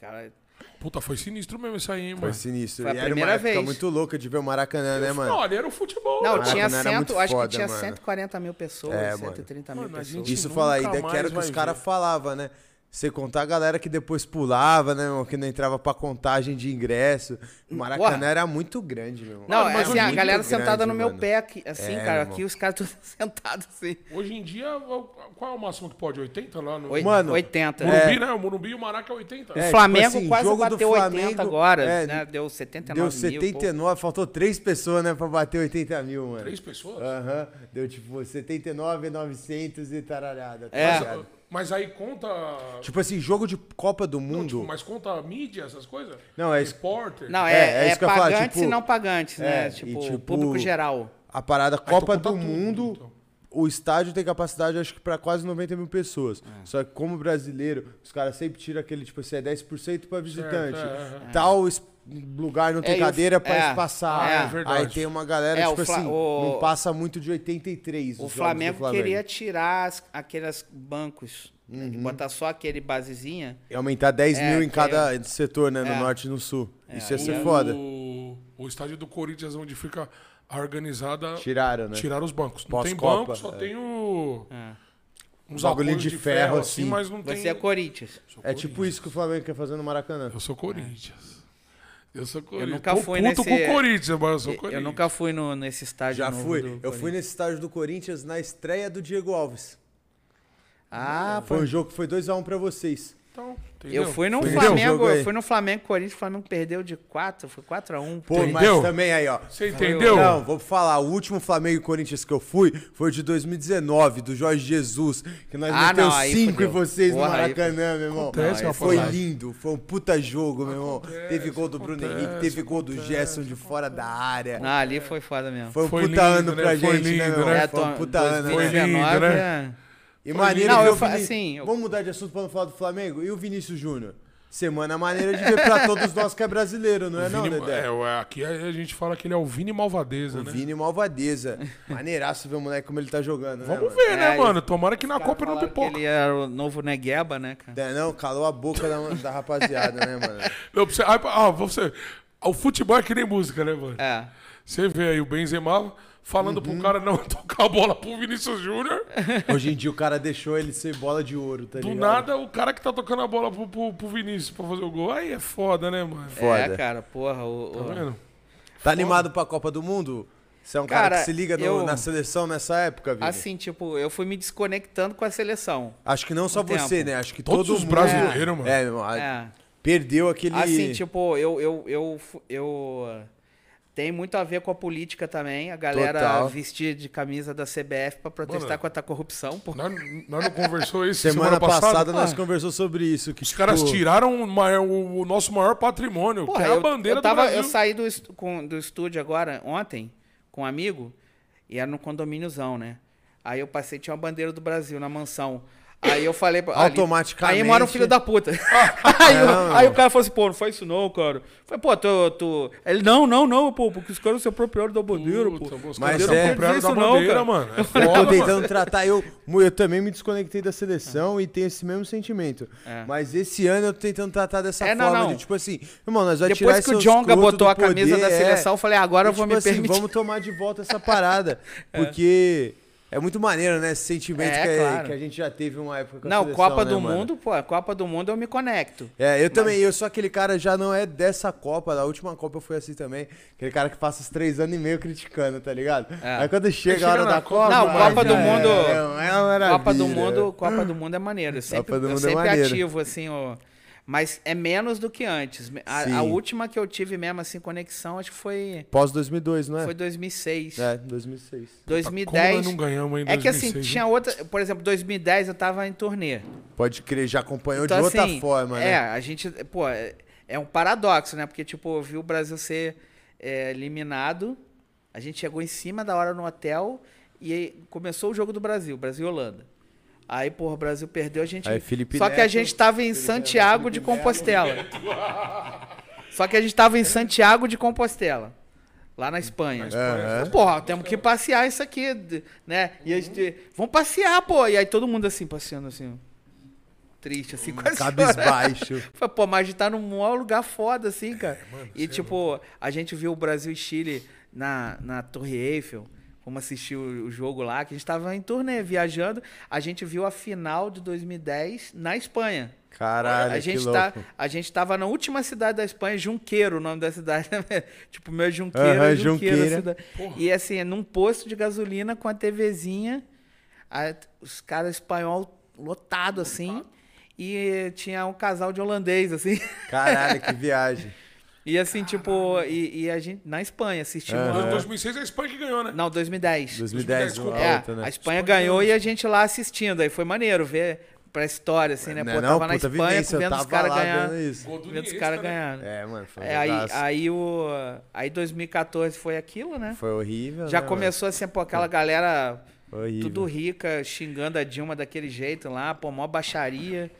Cara, Puta, foi sinistro mesmo isso aí, hein, Foi mano. sinistro. Foi a e era uma primeira época vez. muito louca de ver o Maracanã, né, mano? Não, ali era o futebol. não, mano. tinha era cento, muito acho foda, que tinha mano. 140 mil pessoas, É, mano. 130 mil Mano, a pessoas. gente- Isso fala aí, que mais era o que os caras falavam, né? Você contar a galera que depois pulava, né, irmão? Que não entrava pra contagem de ingresso. O Maracanã Porra. era muito grande, meu irmão. Não, mas assim, a galera grande, sentada no meu mano. pé aqui, assim, É, cara, irmão. aqui os caras todos sentados assim. Hoje em dia, qual é o máximo que pode? 80 lá no... Oi- Mano, 80. Morumbi, É. né? O Morumbi e o Maraca é 80. O É, Flamengo tipo assim, quase jogo do bateu 80 Flamengo, agora, é, né? Deu 79 Deu mil. 79, faltou três pessoas, né, pra bater 80 mil, mano. Três pessoas? Aham, deu tipo 79, 900 e tararada. tá É. ligado? Mas aí conta... Tipo assim, jogo de Copa do Não, Mundo. tipo, mas conta mídia, essas coisas? Não, é isso- Repórter? Não, É, é, é é, isso que eu ia falar, pagantes tipo- e não pagantes, né? é, tipo, e tipo- público geral. A parada então Copa do tudo, Mundo, então. o estádio tem capacidade, acho que, pra quase 90 mil pessoas. É. Só que como brasileiro, os caras sempre tiram aquele, tipo assim, é 10% pra visitante. é, é. Tal lugar não tem É, cadeira pra é, espaçar. é. É verdade. Aí tem uma galera, É, tipo Fla- assim, o- não passa muito de 83 O do Flamengo, queria tirar as, aqueles bancos, né, Uhum. de botar só aquele basezinha. E aumentar 10 É, mil em cada setor, né? No É. norte e no sul. Isso ia ser é- foda. O, o estádio do Corinthians, onde fica a organizada, Tiraram, né? tiraram os bancos. Não tem banco, só é. tem o... É. Uns Bagulhinho apoios de ferro, assim. mas não tem... Você é Corinthians. É tipo isso que o Flamengo quer fazer no Maracanã. Eu sou Corinthians. Eu sou Corinthians. nunca Tô fui puto nesse- com o Corinthians, mas eu sou Eu Corinthians. nunca fui no, nesse estádio Já novo fui. do Eu fui nesse estádio do Corinthians na estreia do Diego Alves. Ah, Foi foi. um jogo que foi 2x1 pra vocês. Então, entendeu? Eu fui no Entendeu? Flamengo, aí. eu fui no Flamengo Corinthians, o Flamengo perdeu de 4, foi 4 a 1 Pô, Entendeu? mas também aí, ó. Você entendeu? Não, vou falar, o último Flamengo e Corinthians que eu fui foi o de 2019, do Jorge Jesus, que nós Ah, metemos não, aí 5 em fudeu. vocês Porra, no aí- Maracanã, meu irmão. Acontece, Não, foi lindo, foi um puta jogo, meu irmão. Acontece, teve gol do Bruno acontece, Henrique, teve gol do acontece, Gerson de fora da área. Não, ali foi foda mesmo. Foi um Foi puta lindo, ano né? pra Foi gente, né, lindo, meu? né? Foi um puta ano, né? 2019 lindo, é- E maneiro Não, eu fa- Vini- assim, eu- Vamos mudar de assunto pra não falar do Flamengo? E o Vinícius Júnior? Semana maneira de ver pra todos nós que é brasileiro, não é não, Vini- Dedé? é, aqui a gente fala que ele é o Vini Malvadeza, O né? Vini Malvadeza. Maneiraço ver o moleque como ele tá jogando, né, Vamos mano? ver, né, É, mano? Tomara que na Copa não pipoca. ele era o novo Negueba, né, cara? É, não, calou a boca da, da rapaziada, né, mano? Não, pra você, ah, ah, você, o futebol é que nem música, né, mano? É. Você vê aí o Benzema falando Uhum. pro cara não tocar a bola pro Vinícius Júnior. Hoje em dia o cara deixou ele ser bola de ouro, tá Do ligado? nada, o cara que tá tocando a bola pro, pro, pro Vinícius pra fazer o gol. Aí é foda, né, mano? Foda. É, cara, porra. O, Tá vendo? Tá animado pra Copa do Mundo? Você é um cara, Cara, que se liga no- eu- na seleção nessa época, Vini? Assim, tipo, eu fui me desconectando com a seleção. Acho que não só você, tempo. né? Acho que Todos todo os brasileiros, mano. É, meu irmão, É. perdeu aquele... Assim, tipo, eu, eu, eu, eu, tem muito a ver com a política também. A galera Total. vestir de camisa da CBF pra protestar Mano, contra a corrupção. Pô. Nós, nós não conversou isso Semana, passada, passada? nós conversamos sobre isso. Que, Os caras tipo, tiraram o, maior- o- o nosso maior patrimônio, Porra, que é a eu, bandeira eu, tava, do Brasil. eu saí do, est- com- do estúdio agora, ontem, com um amigo, e era no condomíniozão, né? Aí eu passei, tinha uma bandeira do Brasil na mansão. Aí eu falei... pra- Automaticamente. Aí mora um filho da puta. aí, o- Não. aí o cara falou assim, pô, não faz isso não, cara. Eu falei, pô, tu... tu... Ele, não, não, não, pô, porque os caras se apropriaram da bandeira, pô. Puta, Mas é- não Isso da não, bandeira, cara. mano. É Eu foda, tô mano. tentando tratar. Eu, eu também me desconectei da seleção e tenho esse mesmo sentimento. É. Mas esse ano eu tô tentando tratar dessa É, não, forma não. de tipo assim, irmão, nós vamos tirar Depois que o Jonga botou do a camisa poder, da é. seleção, eu falei, ah, agora eu E, vou tipo me assim, permitir. vamos tomar de volta essa parada. Porque é muito maneiro, né? Esse sentimento É, que, é- claro. que a gente já teve uma época com a Não, seleção, Copa né, do mano? Mundo, pô, Copa do Mundo eu me conecto. É, eu também, eu sou aquele cara, já não é dessa Copa, da última Copa eu fui assim também, aquele cara que passa os três anos e meio criticando, tá ligado? É. Aí quando chega chega a hora da Copa, Copa... Não, mano, Copa do já Mundo- É, é uma maravilha. Copa do Mundo, Copa do Mundo é maneiro. Eu sempre, Copa do eu Mundo é sempre maneiro. ativo, assim, ó. Mas é menos do que antes. A, a última que eu tive mesmo, assim, conexão, acho que foi, Pós 2002, não é? foi 2006. É, 2006. Como 2010. nós não ganhamos em É que assim, 2006, tinha outra. Por exemplo, 2010 eu tava em turnê. Pode crer, já acompanhou Então, de outra assim, forma, É, né? a gente. Pô, é, é um paradoxo, né? Porque, tipo, eu vi o Brasil ser é, eliminado. A gente chegou em cima da hora no hotel e aí começou o jogo do Brasil, Brasil e Holanda. Aí, porra, o Brasil perdeu, a gente. Aí, Felipe Só que a Neto- gente tava em Santiago de Compostela. Só que a gente tava em Santiago de Compostela. Lá na Espanha. Aham. Porra, temos que passear isso aqui, né? E a gente, vamos passear, pô. E aí todo mundo assim, passeando assim. Triste, assim, quase. Cabisbaixo. Falei, Pô, mas a gente tá num maior lugar foda, assim, cara. mano, e, é tipo, a gente viu o Brasil e Chile na, na Torre Eiffel. Fomos assistir o, o jogo lá, que a gente tava em turnê, viajando. A gente viu a final de 2010 na Espanha. Caralho, a, gente que tá, louco. a gente tava na última cidade da Espanha, Junqueiro, o nome da cidade. tipo, meu Junqueiro, é Junqueiro. Junqueira. E assim, é num posto de gasolina com a TVzinha, a- os caras espanhol lotado assim, e tinha um casal de holandês, assim. Caralho, que viagem. E assim, tipo, e, e a gente na Espanha assistimos. Aham. Em 2006 é a Espanha que ganhou, né? Não, 2010. 2010, desculpa. a É, outra, né? a Espanha ganhou e a gente lá assistindo. Aí foi maneiro ver pra história, assim, né? Não Pô, é tava não, na puta Espanha vivência, eu vendo os caras ganhar. vendo os caras né? ganhando. É, mano, foi um É, aí, aí o. Aí 2014 foi aquilo, né? Foi horrível, Já né, começou assim, pô, aquela galera mano? Horrível. tudo rica, xingando a Dilma daquele jeito lá, pô, mó baixaria.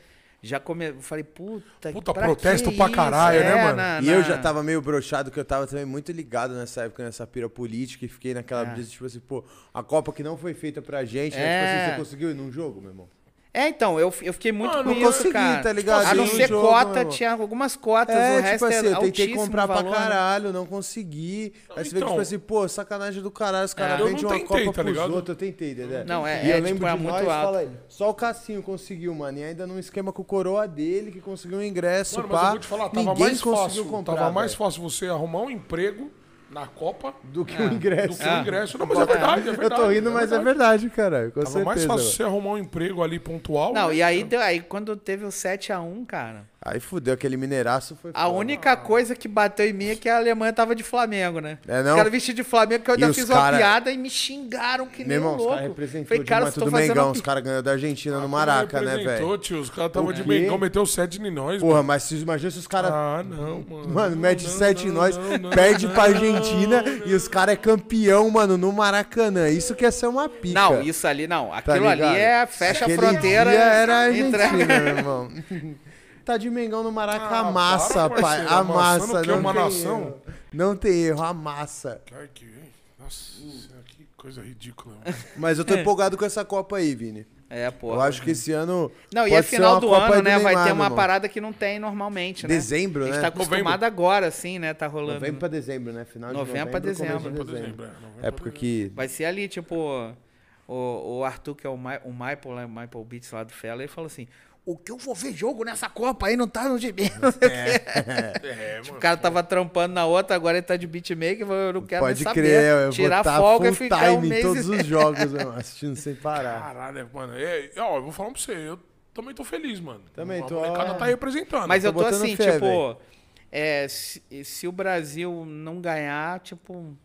Já come... eu falei, puta, Puta, pra protesto que pra isso? caralho, né, É, mano? na- E eu na- já tava meio broxado, que eu tava também muito ligado nessa época, nessa pira política, e fiquei naquela É. tipo assim, pô, a Copa que não foi feita pra gente, né? É. Tipo assim, você conseguiu ir num jogo, meu irmão? É, então, eu, eu fiquei muito Mano, com não isso, consegui, cara. tá ligado? A não ser jogo, cota, tinha algumas cotas, o É, resto tipo assim, é eu tentei comprar valor, pra né? caralho, não consegui. Aí você vê que, Então. tipo assim, pô, sacanagem do caralho, os caras É. Vendem não uma Copa tá pros ligado? outros, eu tentei, Dedé. Não, é- E é, eu lembro tipo, é de muito nós, alto. fala aí, só o Cassinho conseguiu, mano, e ainda num esquema com o coroa dele, que conseguiu um ingresso, Mano, mas pá. eu vou te falar, tava Ninguém mais conseguiu fácil. comprar, tava mais velho. fácil você arrumar um emprego na Copa Do que Ah. o do ingresso. que o ingresso. Não, mas é verdade, é verdade. Eu tô rindo, mas é verdade, cara. Com Tava certeza. mais fácil você arrumar um emprego ali pontual. Não, né? e aí, aí quando teve o 7x1, cara. Aí fudeu, aquele mineiraço foi A foda. única coisa que bateu em mim é que a Alemanha tava de Flamengo, né? É, não? Os caras vestidos de Flamengo, que eu E ainda os fiz cara- uma piada e me xingaram que Meu nem um irmão, os caras louco. representou Falei, de cara, vocês estão fazendo Mengão. Os caras ganhou da Argentina no Como Maraca, né, velho? tio, Os caras estavam de? Mengão, meteu 7 em nós. Porra, mano. mas se, imagina se os caras... Ah, não, mano. Mano, mete Não, 7 em nós, não, não, perde não, pra Argentina não, e os caras é campeão, mano, no Maracanã. Isso que é ser uma pica. Não, isso ali não. tá Aquilo ali ligado? é fecha a fronteira. dia era a entrega- Argentina, meu irmão. Tá de Mengão no Maraca, Ah, amassa, para, pai. Amassa, não Uma tem nação? erro. Não tem erro, amassa. Ai, que... Nossa, que coisa ridícula. mano. Mas eu tô empolgado com essa Copa aí, Vini. É, pô. Eu acho que esse ano. Não, e é final do Copa ano, né? Vai Neymar, ter meu uma parada que não tem normalmente, né? Dezembro, A gente né? tá acostumado agora, assim, né? Tá rolando. Novembro pra dezembro, né? Final de Novembro pra começo de dezembro. Pra dezembro. dezembro, é, novembro Época que. Vai ser ali, tipo, o, o Arthur, que é o, Ma, o Michael, né, o Michael Beats lá do Fela, ele falou assim: o que eu vou ver jogo nessa Copa aí não tá no gibi. O quê. É, O mano. cara tava trampando na outra, agora ele tá de beatmaker, eu não quero Pode nem saber. crer, eu Tirar vou tá folga e ficar um time mês. em todos os jogos, meu, assistindo sem parar. Caralho, mano. É, ó, eu vou falar pra você, eu também tô feliz, mano. Também a tô, molecada ó. tá representando. Mas eu tô assim, fé, tipo, é, se, se o Brasil não ganhar, tipo.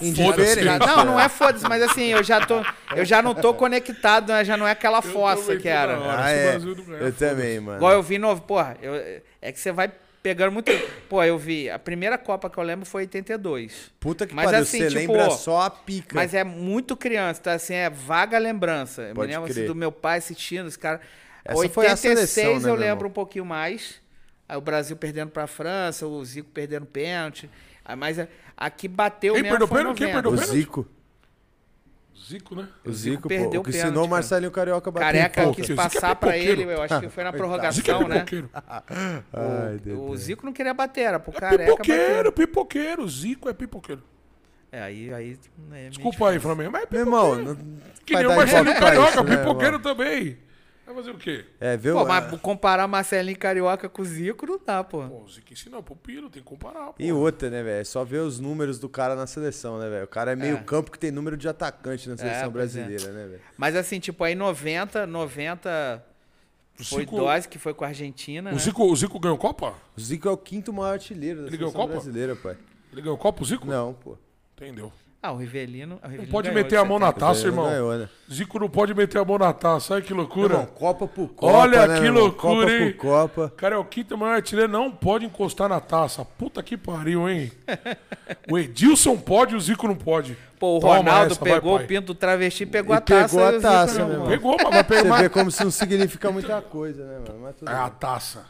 Indiferente. não, não é foda-se, mas assim, eu já tô. Eu já não tô conectado, né, já não é aquela Eu fossa que era. hora. Ah, é. Eu foda-se. também, mano. Igual eu vi novo, porra, eu, é que você vai pegando muito. Pô, eu vi. A primeira Copa que eu lembro foi 82. Puta que Mas pariu, assim, você tipo, lembra só a pica. Mas é muito criança, então assim, é vaga lembrança. Eu Pode me lembro assim, do meu pai assistindo, os caras. Essa 86 foi a seleção, né, eu lembro um pouquinho mais. Aí o Brasil perdendo pra França, o Zico perdendo pênalti. Aí, Mas é, aqui bateu Quem mesmo perdeu foi? Quem 90. perdeu o pênalti? Zico. Zico, né? O Zico Zico, perdeu pô, o o que pênalti, ensinou o. Marcelinho Carioca bater Careca pouco. quis é passar pra pipoqueiro. ele, eu acho que foi na Zico é prorrogação, né? pipoqueiro. Ai, Deus. O Zico não queria bater, era pro É Careca bater. pipoqueiro, pipoqueiro. Zico é pipoqueiro. É, aí, aí, é Desculpa aí, Flamengo, mas é Meu pipoqueiro. irmão, não Que nem o Marcelinho pra Carioca, isso, né, pipoqueiro irmão? também. Vai fazer o quê? É, viu? Pô, mas comparar Marcelinho Carioca com o Zico não dá, pô. Pô, o Zico ensinou pro Piro, tem que comparar. Pô. E outra, né, velho? É só ver os números do cara na seleção, né, velho? O cara é meio campo que tem número de atacante na seleção pois é. brasileira, né, velho? Mas assim, tipo, aí 90, 90 O foi Zico, dose, que foi com a Argentina, o né? Zico, o Zico ganhou Copa? O Zico é o quinto maior artilheiro da Ele seleção Copa? brasileira, pai. Ele ganhou Copa, o Zico? Não, pô. Entendeu. Ah, o Rivelino... o Rivelino pode ganhou meter a mão na 70. Taça, irmão. ganhou, né? Zico não pode meter a mão na taça, olha que loucura. Irmão, Copa por Copa, Olha né, que irmão? loucura, Copa hein? por Copa. Cara, é o quinto maior artilheiro, não pode encostar na taça. Puta que pariu, hein? o Edilson pode, o Zico não pode. Pô, o Toma Ronaldo essa, vai, pegou pai. o pinto do travesti, pegou E a taça. pegou a Zico taça, não, irmão. Pegou, mas vai pegar Você vê como isso não significa muita coisa, né, mano? Mas tudo É a bem. taça.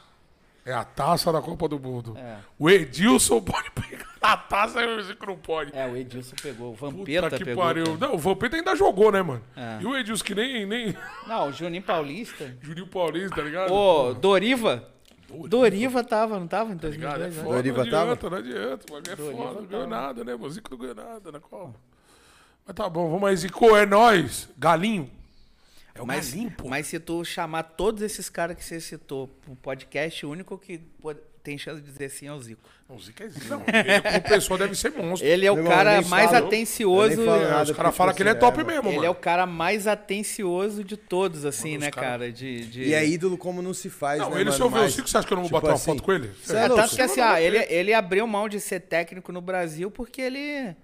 É a taça da Copa do Mundo. É. O Edilson pode pegar a taça e o Zico não pode. É, o Edilson pegou. O Puta Vampeta que pegou. pariu. Não, o Vampeta ainda jogou, né, mano? É. E o Edilson que nem, nem Não, o Juninho Paulista. Juninho Paulista, tá ligado? Ô, Doriva. Doriva. Doriva tava, não tava em Ligado? É 2002, né? foda, Doriva não tava? adianta, não adianta. O bagulho é Doriva foda, não ganhou tava. nada, né? O Zico não ganhou nada na Copa. Mas tá bom, vamos aí, Zico, é nóis. Galinho. É o Mas, Galinho, pô. mas se tu chamar todos esses caras que você citou pro podcast, o único que tem chance de dizer sim é o Zico. Não, o Zico é Zico. Não, ele como pessoa deve ser monstro. Ele é o Meu irmão, eu cara nem mais falo- atencioso. nada os caras falam que ele é top é, mesmo, Ele mano. é o cara mais atencioso de todos, assim, Mano, né, cara- cara? De, de... E é ídolo como não se faz, Não, né, ele, se eu mano? ver o Zico, você acha que eu não vou tipo bater uma assim, foto com ele? é É, tanto que assim, ó, ele, ele abriu mão de ser técnico no Brasil porque ele.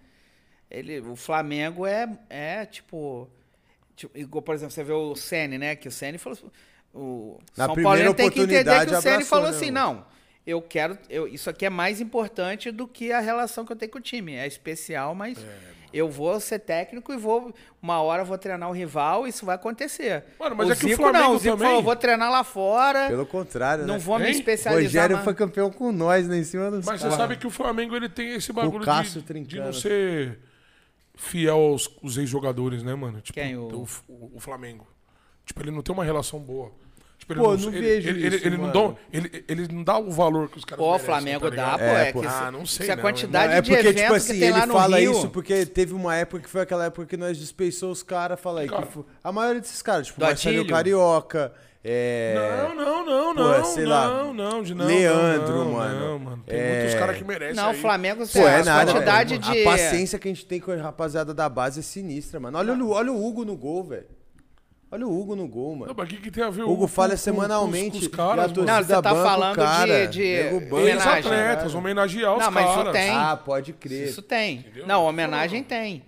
ele o Flamengo é, é tipo, tipo. Igual, por exemplo, você vê o Ceni, né? Que o Ceni falou. O Na São primeira Paulo tem que entender que o Ceni abraçou, falou né, assim: mano? não, eu quero. Eu, isso aqui é mais importante do que a relação que eu tenho com o time. É especial, mas. eu vou ser técnico e vou. Uma hora eu vou treinar o rival, isso vai acontecer. Mano, mas o é que o Flamengo não, o Zico também- falou, vou treinar lá fora. Pelo contrário, Não né? vou me Hein? especializar. Rogério mais- foi campeão com nós, né? Em cima dos Mas você sabe que o Flamengo ele tem esse bagulho Cássio de, de não ser fiel aos, aos ex-jogadores, né, mano? Tipo, Quem, o- o, o- o Flamengo. Tipo, ele não tem uma relação boa. Tipo, ele Pô, não, não ele, vejo ele, ele, isso, ele não mano. dá, ele, ele não dá o valor que os caras Pô, o merecem, Flamengo tá dá, pô. É, É, pô. que Ah, não sei se a não, quantidade é de porque, eventos tipo assim, que tem lá ele no fala Rio... isso porque teve uma época que foi aquela época que nós dispensou os caras, fala aí. que Cara. fo- a maioria desses caras, tipo, Do Atílio. Carioca, é... Não, não, não, Pô, não, sei não, lá, não, de não, Leandro, não, não, mano. Não, mano. Tem É. muitos caras que merecem Não, o. Flamengo, Pô, é a nada, quantidade velho. de... A paciência que a gente tem com a rapaziada da base é sinistra, mano. Olha, o- olha o Hugo no gol, velho. Olha o Hugo no gol, Não, mano. mas o que, que tem a ver O Hugo com- falha com- com- semanalmente. com os e a caras, mano? Não, você tá falando de- cara, de nego banca o homenagem. Ex-atletas, homenagear os Não, mas isso caras. tem. Ah, pode crer. Isso tem. Entendeu? Não, homenagem tem.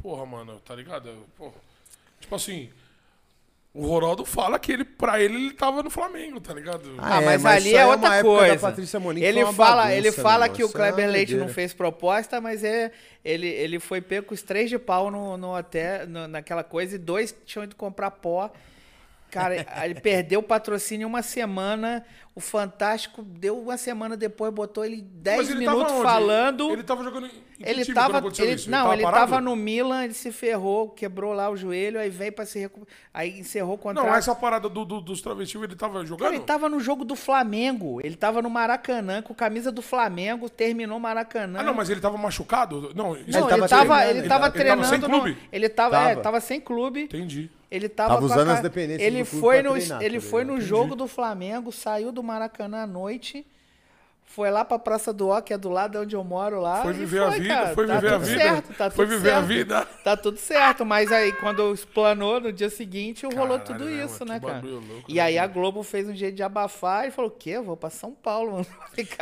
Porra, mano, tá ligado? Porra. Tipo assim, o Ronaldo fala que ele, pra ele, ele tava no Flamengo, tá ligado? Ah, Ah, é, mas, mas ali é é outra coisa. Patrícia Monique, ele fala, bagunça, ele fala que o Kleber é Leite não fez proposta, mas é, ele, ele foi pego com os três de pau no, no hotel, no- naquela coisa, e dois tinham ido comprar pó. Cara, ele perdeu o patrocínio uma semana. O Fantástico deu uma semana depois, botou ele 10 Mas ele tava minutos falando. Ele tava jogando em que Ele time tava, ele, isso? não, ele parado? tava no Milan, ele se ferrou, quebrou lá o joelho, aí veio pra se recu... aí encerrou o contrato. Não, essa parada do, do- dos travestis, ele tava jogando? Cara, ele tava no jogo do Flamengo, ele tava no Maracanã com camisa do Flamengo, terminou o Maracanã. Ah, não, mas ele tava machucado? Não, Não, ele ele tava tava, treinando. ele Ele tava tava- ele tava treinando, sem no- clube? ele tava, é, Tava. tava sem clube. Entendi. Ele tava, Tava a usando ca- as dependências Ele do clube foi no, treinar, ele tá foi no jogo do Flamengo, saiu do Maracanã à noite, foi lá pra Praça do Ó, que é do lado de onde eu moro lá. Foi e viver a vida, cara. foi Tá viver a tudo vida. Certo, tá Foi tudo viver a certo. vida. Tá tudo certo, mas aí quando explanou no dia seguinte, rolou Caralho, tudo né, isso, mano? né, Que cara? louco, e né, aí a mano? Globo fez um jeito de abafar e falou: o quê? Eu vou pra São Paulo, mano.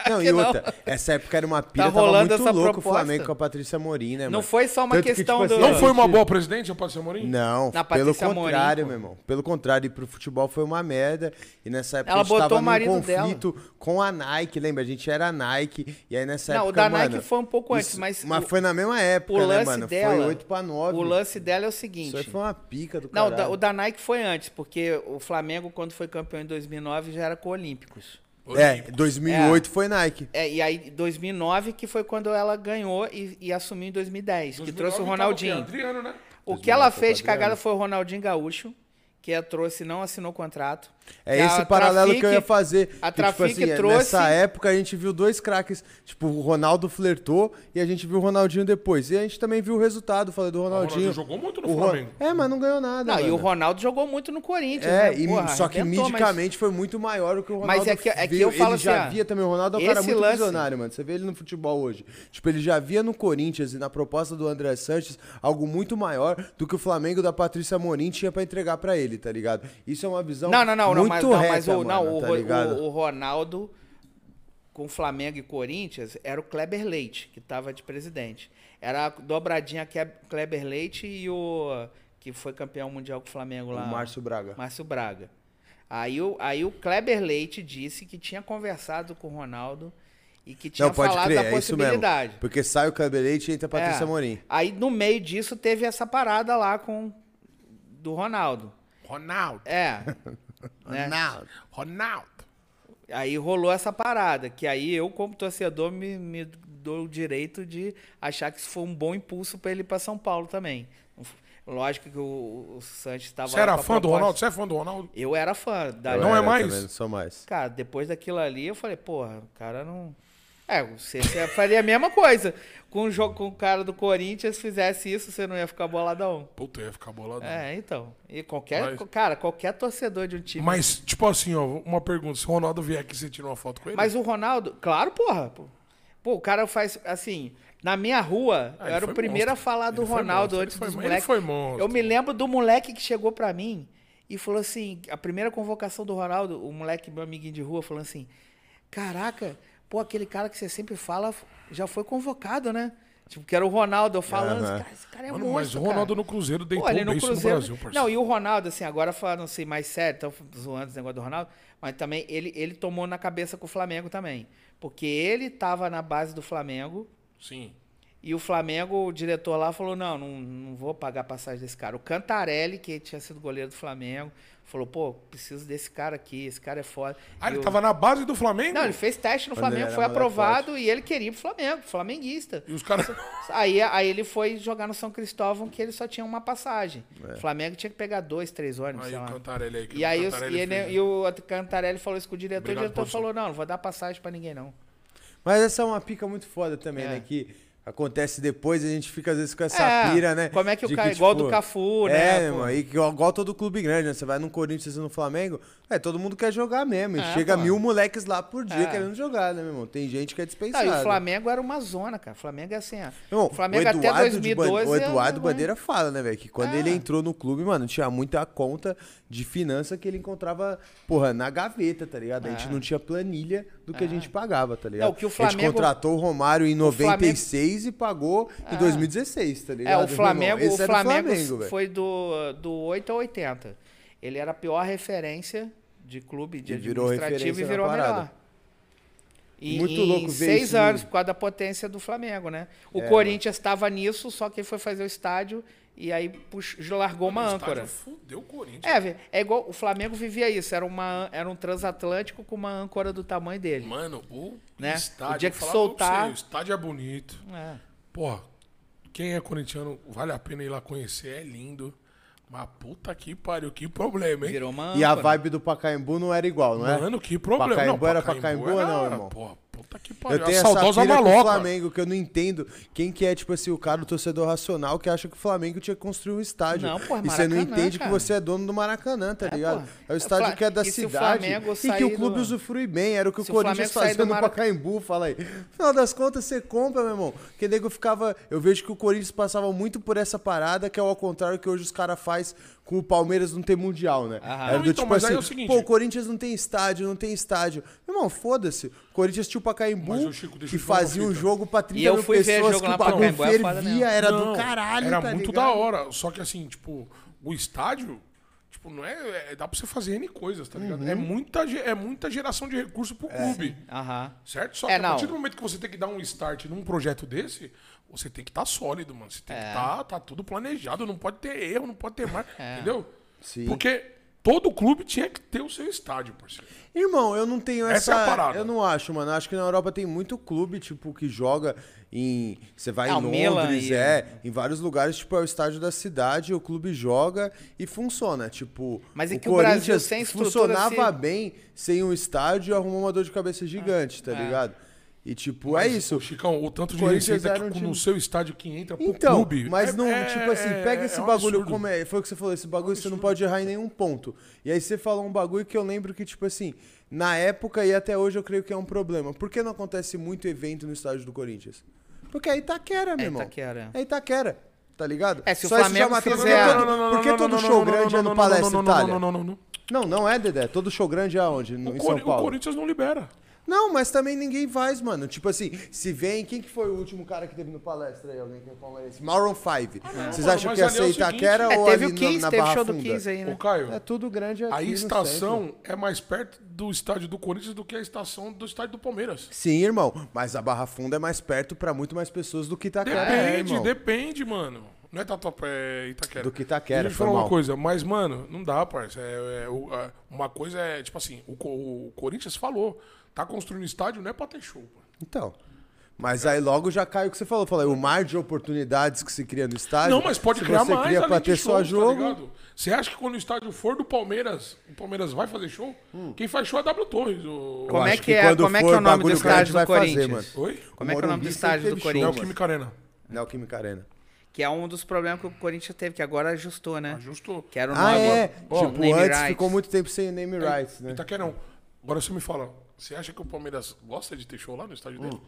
Não Não, aqui e não. outra, essa época era uma pira, Tá tava rolando muito essa louco proposta. o Flamengo com a Patrícia Morim, né, Não mano? foi só uma Tanto que, questão tipo do. assim, Não foi uma boa presidente, a Patrícia Morim? Não, Na pelo Patrícia contrário, pô. meu irmão. Pelo contrário, e pro futebol foi uma merda. E nessa época Ela a gente tava num conflito com a Nike, lembra? A gente era a Nike. E aí nessa Não, o época, da mano, Nike foi um pouco antes, isso- mas Mas o- foi na mesma época, o né, lance mano? dela. Foi 8 pra 9. O lance dela é o seguinte. Isso aí foi uma pica do Não, o da, o da Nike foi antes, porque o Flamengo, quando foi campeão em 2009, já era com o Olímpicos. É, 2008 foi Nike. É, e aí, 2009, que foi quando ela ganhou e, e assumiu em 2010, que trouxe o 2009 tava Ronaldinho. quê? Adriano, né? O que ela 2009 fez o cagada foi o Ronaldinho Gaúcho, que a trouxe e não assinou contrato. É esse paralelo que eu ia fazer. A que, tipo assim, trouxe... Nessa época a gente viu dois craques. Tipo, o Ronaldo flertou e a gente viu o Ronaldinho depois. E a gente também viu o resultado, falei do O Ronaldinho. Ronaldinho jogou muito no Ron- Flamengo. É, mas não ganhou nada. Não, e o Ronaldo jogou muito no Corinthians, É, né? e, Porra, só que arrebentou, mas- midicamente foi muito maior do que o Ronaldo Mas é que- é que eu falo Ele já assim, ó, via também, o Ronaldo é um cara muito lance- visionário, mano. Você vê ele no futebol hoje. Tipo, ele já via no Corinthians e na proposta do André Sanches algo muito maior do que o Flamengo da Patrícia Morim tinha pra entregar pra ele, tá ligado? Isso é uma visão Não, não, não, não, muito mas, não, reta, mas o, não, mano, o, tá o, o Ronaldo com Flamengo e Corinthians era o Kleber Leite, que tava de presidente. Era a dobradinha que é Kleber Leite e o que foi campeão mundial com o Flamengo lá. O Márcio Braga. Márcio Braga. Aí o, aí o Kleber Leite disse que tinha conversado com o Ronaldo e que tinha Não, pode falado crer, da é isso mesmo. possibilidade. Porque sai o Kleber Leite e entra a Patrícia É. Morim. Aí no meio disso teve essa parada lá com do Ronaldo. Ronaldo. É. né? Ronaldo. Aí rolou essa parada, que aí eu, como torcedor, me, me dou o direito de achar que isso foi um bom impulso para ele ir para São Paulo também. Lógico que o, o Santos estava Você era fã do Ronaldo? Você é fã do Ronaldo? Eu era fã. Da... Não é mais? também, não sou mais. Cara, depois daquilo ali, eu falei, porra, o cara não. É, você, você faria a mesma coisa. Com o, jogo, com o cara do Corinthians, fizesse isso, você não ia ficar boladão. Puta, ia ficar bolado. É, então. E qualquer. Mas- Cara, qualquer torcedor de um time. Mas, tipo assim, ó, uma pergunta. Se o Ronaldo vier aqui, você tira uma foto com ele? Mas o Ronaldo, claro, porra. Pô, Pô, o cara faz assim. Na minha rua, Ah, eu era o primeiro monstro. a falar do Ele Ronaldo monstro, antes foi- dos ele moleques. foi monstro. Eu me lembro do moleque que chegou pra mim e falou assim: a primeira convocação do Ronaldo, o moleque, meu amiguinho de rua, falou assim: Caraca, pô, aquele cara que você sempre fala já foi convocado, né? Tipo, que era o Ronaldo, eu falando, Aham. cara, esse cara é Mano, monstro, mas o Ronaldo cara. no Cruzeiro deitou Pô, ele no isso no Cruzeiro. Brasil, parceiro. não, e o Ronaldo, assim, agora falando assim, mais sério, estão zoando esse negócio do Ronaldo, mas também ele, ele tomou na cabeça com o Flamengo também. Porque ele tava na base do Flamengo Sim. E o Flamengo, o diretor lá falou: não, não, não vou pagar a passagem desse cara. O Cantarelli, que tinha sido goleiro do Flamengo, falou: pô, preciso desse cara aqui, esse cara é foda. Ah, E ele o- tava na base do Flamengo? Não, ele fez teste no Quando Flamengo, foi aprovado e ele queria ir pro Flamengo, flamenguista. E os caras. Aí, aí ele foi jogar no São Cristóvão, que ele só tinha uma passagem. É. O Flamengo tinha que pegar dois, três ônibus, Aí sei o lá. Cantarelli aí. que E o aí os- Cantarelli e, ele- fez, né? e o Cantarelli falou isso com o diretor, Obrigado, o diretor falou, não, não vou dar passagem pra ninguém, não. Mas essa é uma pica muito foda também, É. né? Que acontece depois, a gente fica às vezes com essa É, pira, né? como é que o cara- igual do tipo, Cafu, é, né, meu pô? irmão, e que igual, todo clube grande, né? Você vai no Corinthians e no Flamengo, é, todo mundo quer jogar mesmo. É, chega mil moleques lá por dia É. querendo jogar, né, meu irmão? Tem gente que é dispensada. e o Flamengo era uma zona, cara. O Flamengo é assim, ó. Irmão, o Flamengo o até Eduardo de 2012 Ban- O Eduardo é- Bandeira fala, né, velho? Que quando É. ele entrou no clube, mano, tinha muita conta de finança que ele encontrava, porra, na gaveta, tá ligado? A gente É. não tinha planilha do que a gente pagava, tá ligado? Não, que o A gente Flamengo- contratou o Romário em o Flamengo- 96 e pagou em 2016, tá É, ligado? o Flamengo, o era Flamengo, velho. foi do, do 8 ao 80. Ele era a pior referência de clube, de E virou administrativo e virou a melhor. E, Muito em louco ver seis isso anos, no- por causa da potência do Flamengo, né? O É, Corinthians estava nisso, só que ele foi fazer o estádio e aí pux- largou uma O âncora. Fudeu o Corinthians. É, é igual o Flamengo vivia isso, era, uma, era um transatlântico com uma âncora do tamanho dele. Mano, o Né? estádio. O dia que soltar- você, o estádio é bonito. É. Porra, quem é corintiano, vale a pena ir lá conhecer, é lindo. Mas puta que pariu, que problema, hein? Virou uma E a vibe do Pacaembu não era igual, não é? Mano, que problema. Pacaembu não, era Pacaembu ou não, irmão? Porra, puta que pariu. Eu tenho essa saudosa pira com o maloca. Flamengo, que eu não entendo quem que é, tipo assim, o cara, o torcedor racional que acha que o Flamengo tinha que construir um estádio. Não, pô, é e você não Maracanã, entende cara. que você é dono do Maracanã, tá É, ligado? pô. É o estádio que é da e o cidade e que o clube do- usufrui bem. Era o que o Se o Corinthians fazia no Pacaembu, fala aí. Final das contas, você compra, meu irmão. Porque nego ficava... Eu vejo que o Corinthians passava muito por essa parada, que é ao contrário que hoje os caras faz com o Palmeiras não ter mundial, né? Aham. Era Não, do então, tipo mas aí assim, é o seguinte- pô, o Corinthians não tem estádio, não tem estádio. Meu irmão, foda-se. O Corinthians tinha o Pacaembu, Mas, ô, Chico, deixa que eu te falar uma fazia um fita. jogo pra 30 E eu mil fui ver pessoas, jogo que lá o no bagulho Pacaembu, é foda fervia, mesmo. era Não, do caralho, Era tá muito ligado? da hora. Só que assim, tipo, o estádio, tipo, não é, é- Dá pra você fazer N coisas, tá ligado? Uhum. É, muita, é muita geração de recurso pro clube. Aham. Certo? Só É, que a partir não. do momento que você tem que dar um start num projeto desse, você tem que estar sólido, mano. Você tem É. que estar tá tudo planejado, não pode ter erro, não pode ter mais. Entendeu? Sim. Porque todo clube tinha que ter o seu estádio, parceiro. Irmão, eu não tenho Essa essa. é a parada. Eu não acho, mano. Acho que na Europa tem muito clube, tipo, que joga em. Você vai Ah, em Milan Londres, e- é. Em vários lugares, tipo, é o estádio da cidade, o clube joga e funciona. Tipo. Mas é o que o Brasil Corinthians sem estrutura, funcionava se- bem sem um estádio e arrumou uma dor de cabeça gigante, tá É. ligado? E, tipo, é isso. Ô, Chicão, o tanto de Corinthians receita era um que time- no seu estádio que entra pro Então, clube. mas é- não, é- tipo assim, é- pega é esse um bagulho absurdo. como é. Foi o que você falou, esse bagulho você não pode errar em nenhum ponto. E aí você falou um bagulho que eu lembro que, tipo assim, na época e até hoje eu creio que é um problema. Por que não acontece muito evento no estádio do Corinthians? Porque é Itaquera, meu É irmão. Itaquera. É Itaquera. Tá ligado? É, se o Só isso Flamengo já fizer- Por que todo, por que todo show grande é no Palestra Itália? Não, não, não, não. Não, não é, Dedé. Todo show grande é aonde? No, em São Paulo. o Corinthians não libera. Não, mas também ninguém faz, mano. Tipo assim, se vem. Quem que foi o último cara que teve no palestra aí? Alguém que é palmeirense? Maroon 5. Vocês mano, acham que ia é ser seguinte- Itaquera É, ou teve ali o na- 15, na teve Barra show do Funda? 15 aí, né? Ô, Caio, É tudo grande aqui a estação é mais perto do estádio do Corinthians do que a estação do estádio do Palmeiras. Sim, irmão. Mas a Barra Funda é mais perto pra muito mais pessoas do que Itaquera. é, Depende, irmão. depende, mano. Não é Tatuapé, é Itaquera. Do que Itaquera, Deixa eu falar uma coisa, mas, mano, não dá, parça. É, é, é, uma coisa é, tipo assim, o, o Corinthians falou, tá construindo estádio não é pra ter show, mano. Então. Mas aí logo já cai o que você falou. Falei, o mar de oportunidades que se cria no estádio. Não, mas pode se criar você mais cria além pra de ter show, só tá jogo. ligado? Você acha que quando o estádio for do Palmeiras, o Palmeiras vai fazer show? Quem faz show é W Torres. O... Como é que é- como é que é o nome do estádio do fazer, Corinthians? Oi? Como é que é o nome do estádio do Corinthians? Neoquímica Arena. Neoquímica Arena. Que é um dos problemas que o Corinthians teve, que agora ajustou, né? Ajustou. Que era o Ah, nome. é. Ó, tipo, name antes rights. ficou muito tempo sem name rights, né? Itaquerão. Agora você me fala, você acha que o Palmeiras gosta de ter show lá no estádio dele?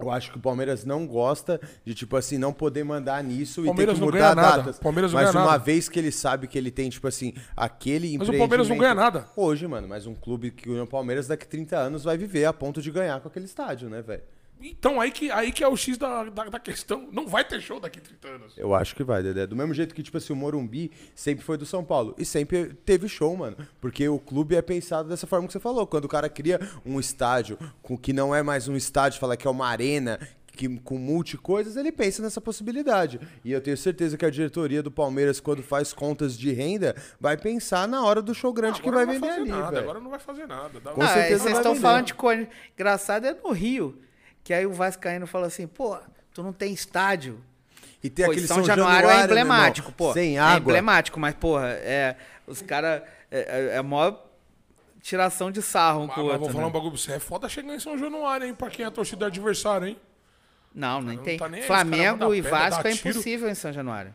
Eu acho que o Palmeiras não gosta de, tipo assim, não poder mandar nisso e ter que mudar datas. Palmeiras não mas ganha uma nada. vez que ele sabe que ele tem, tipo assim, aquele Mas o Palmeiras não ganha nada. Hoje, mano, mas um clube que o Palmeiras daqui 30 anos vai viver a ponto de ganhar com aquele estádio, né, velho? Então, aí que, aí que é o X da, da, da questão. Não vai ter show daqui a 30 anos. Eu acho que vai, Dedé. Do mesmo jeito que, tipo assim, o Morumbi sempre foi do São Paulo. E sempre teve show, mano. Porque o clube é pensado dessa forma que você falou. Quando o cara cria um estádio com que não é mais um estádio, fala que é uma arena, que, com multicoisas, ele pensa nessa possibilidade. E eu tenho certeza que a diretoria do Palmeiras, quando faz contas de renda, vai pensar na hora do show grande que Agora vai não vender fazer ali, nada. Agora não vai fazer nada. Dá Com Ah, certeza vocês vai estão vender. falando de coisa. Engraçado é no Rio. Que aí o Vascaíno fala assim, pô, tu não tem estádio. E tem Pô, aquele São, Januário, é emblemático, meu irmão, pô. Sem É água. emblemático, mas, porra, é, os caras. É, é, é a maior tiração de sarro um Mas, com o mas outro. vou falar né? um bagulho pra você. É foda chegar em São Januário, hein? Pra quem é torcida adversária, hein? Não, nem não tem. tá aí, Flamengo mandam e pedra, Vasco é impossível em São Januário.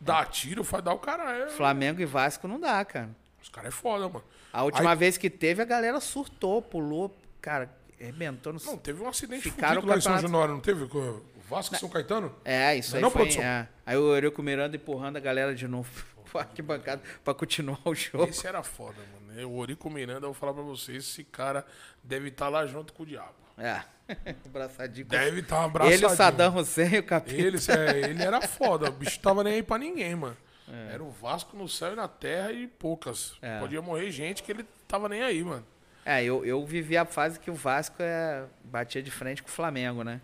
Dá tiro, faz dar o cara. É... Flamengo e Vasco não dá, cara. Os caras é foda, mano. A última Aí- vez que teve, a galera surtou, pulou, cara, arrebentou no. Não, teve um acidente Ficaram fudido lá em São Januário, não teve? Com O Vasco e São Caetano? É, isso é aí não, foi. produção? é. Aí o Eurico Miranda empurrando a galera de novo pra arquibancada pra continuar o jogo. Esse era foda, mano. O Orico Miranda, eu vou falar pra vocês, esse cara deve estar lá junto com o diabo. É. Abraçadinho. Deve estar abraçadinho. Ele, o Saddam Hussein e o capitão. Ele, é, ele era foda, o bicho tava nem aí pra ninguém, mano. É. Era o Vasco no céu e na terra e poucas. É. Podia morrer gente que ele tava nem aí, mano. É, eu, eu vivi a fase que o Vasco é, batia de frente com o Flamengo, né?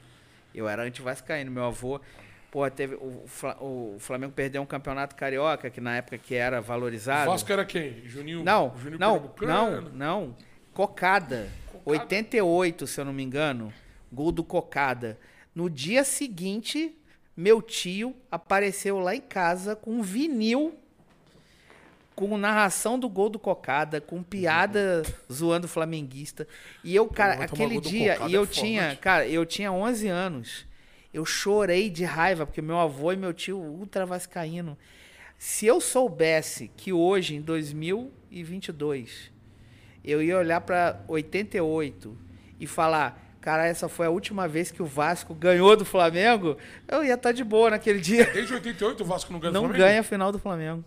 Eu era anti-vascaíno. Meu avô, pô, teve. O, o Flamengo perdeu um campeonato carioca, que na época que era O valorizado. Vasco era quem? Juninho? Não, Juninho não, não, não. Cocada. 88, se eu não me engano. Gol do Cocada. No dia seguinte, meu tio apareceu lá em casa com um vinil com narração do gol do Cocada, com piada zoando o flamenguista. E eu, cara, tomar aquele dia, e eu é tinha, né? cara, eu tinha 11 anos. Eu chorei de raiva, porque meu avô e meu tio ultra vascaíno. Se eu soubesse que hoje, em 2022, eu ia olhar pra 88 e falar, cara, essa foi a última vez que o Vasco ganhou do Flamengo, eu ia estar de boa naquele dia. Desde 88 o Vasco não ganha Não ganha a final do Flamengo.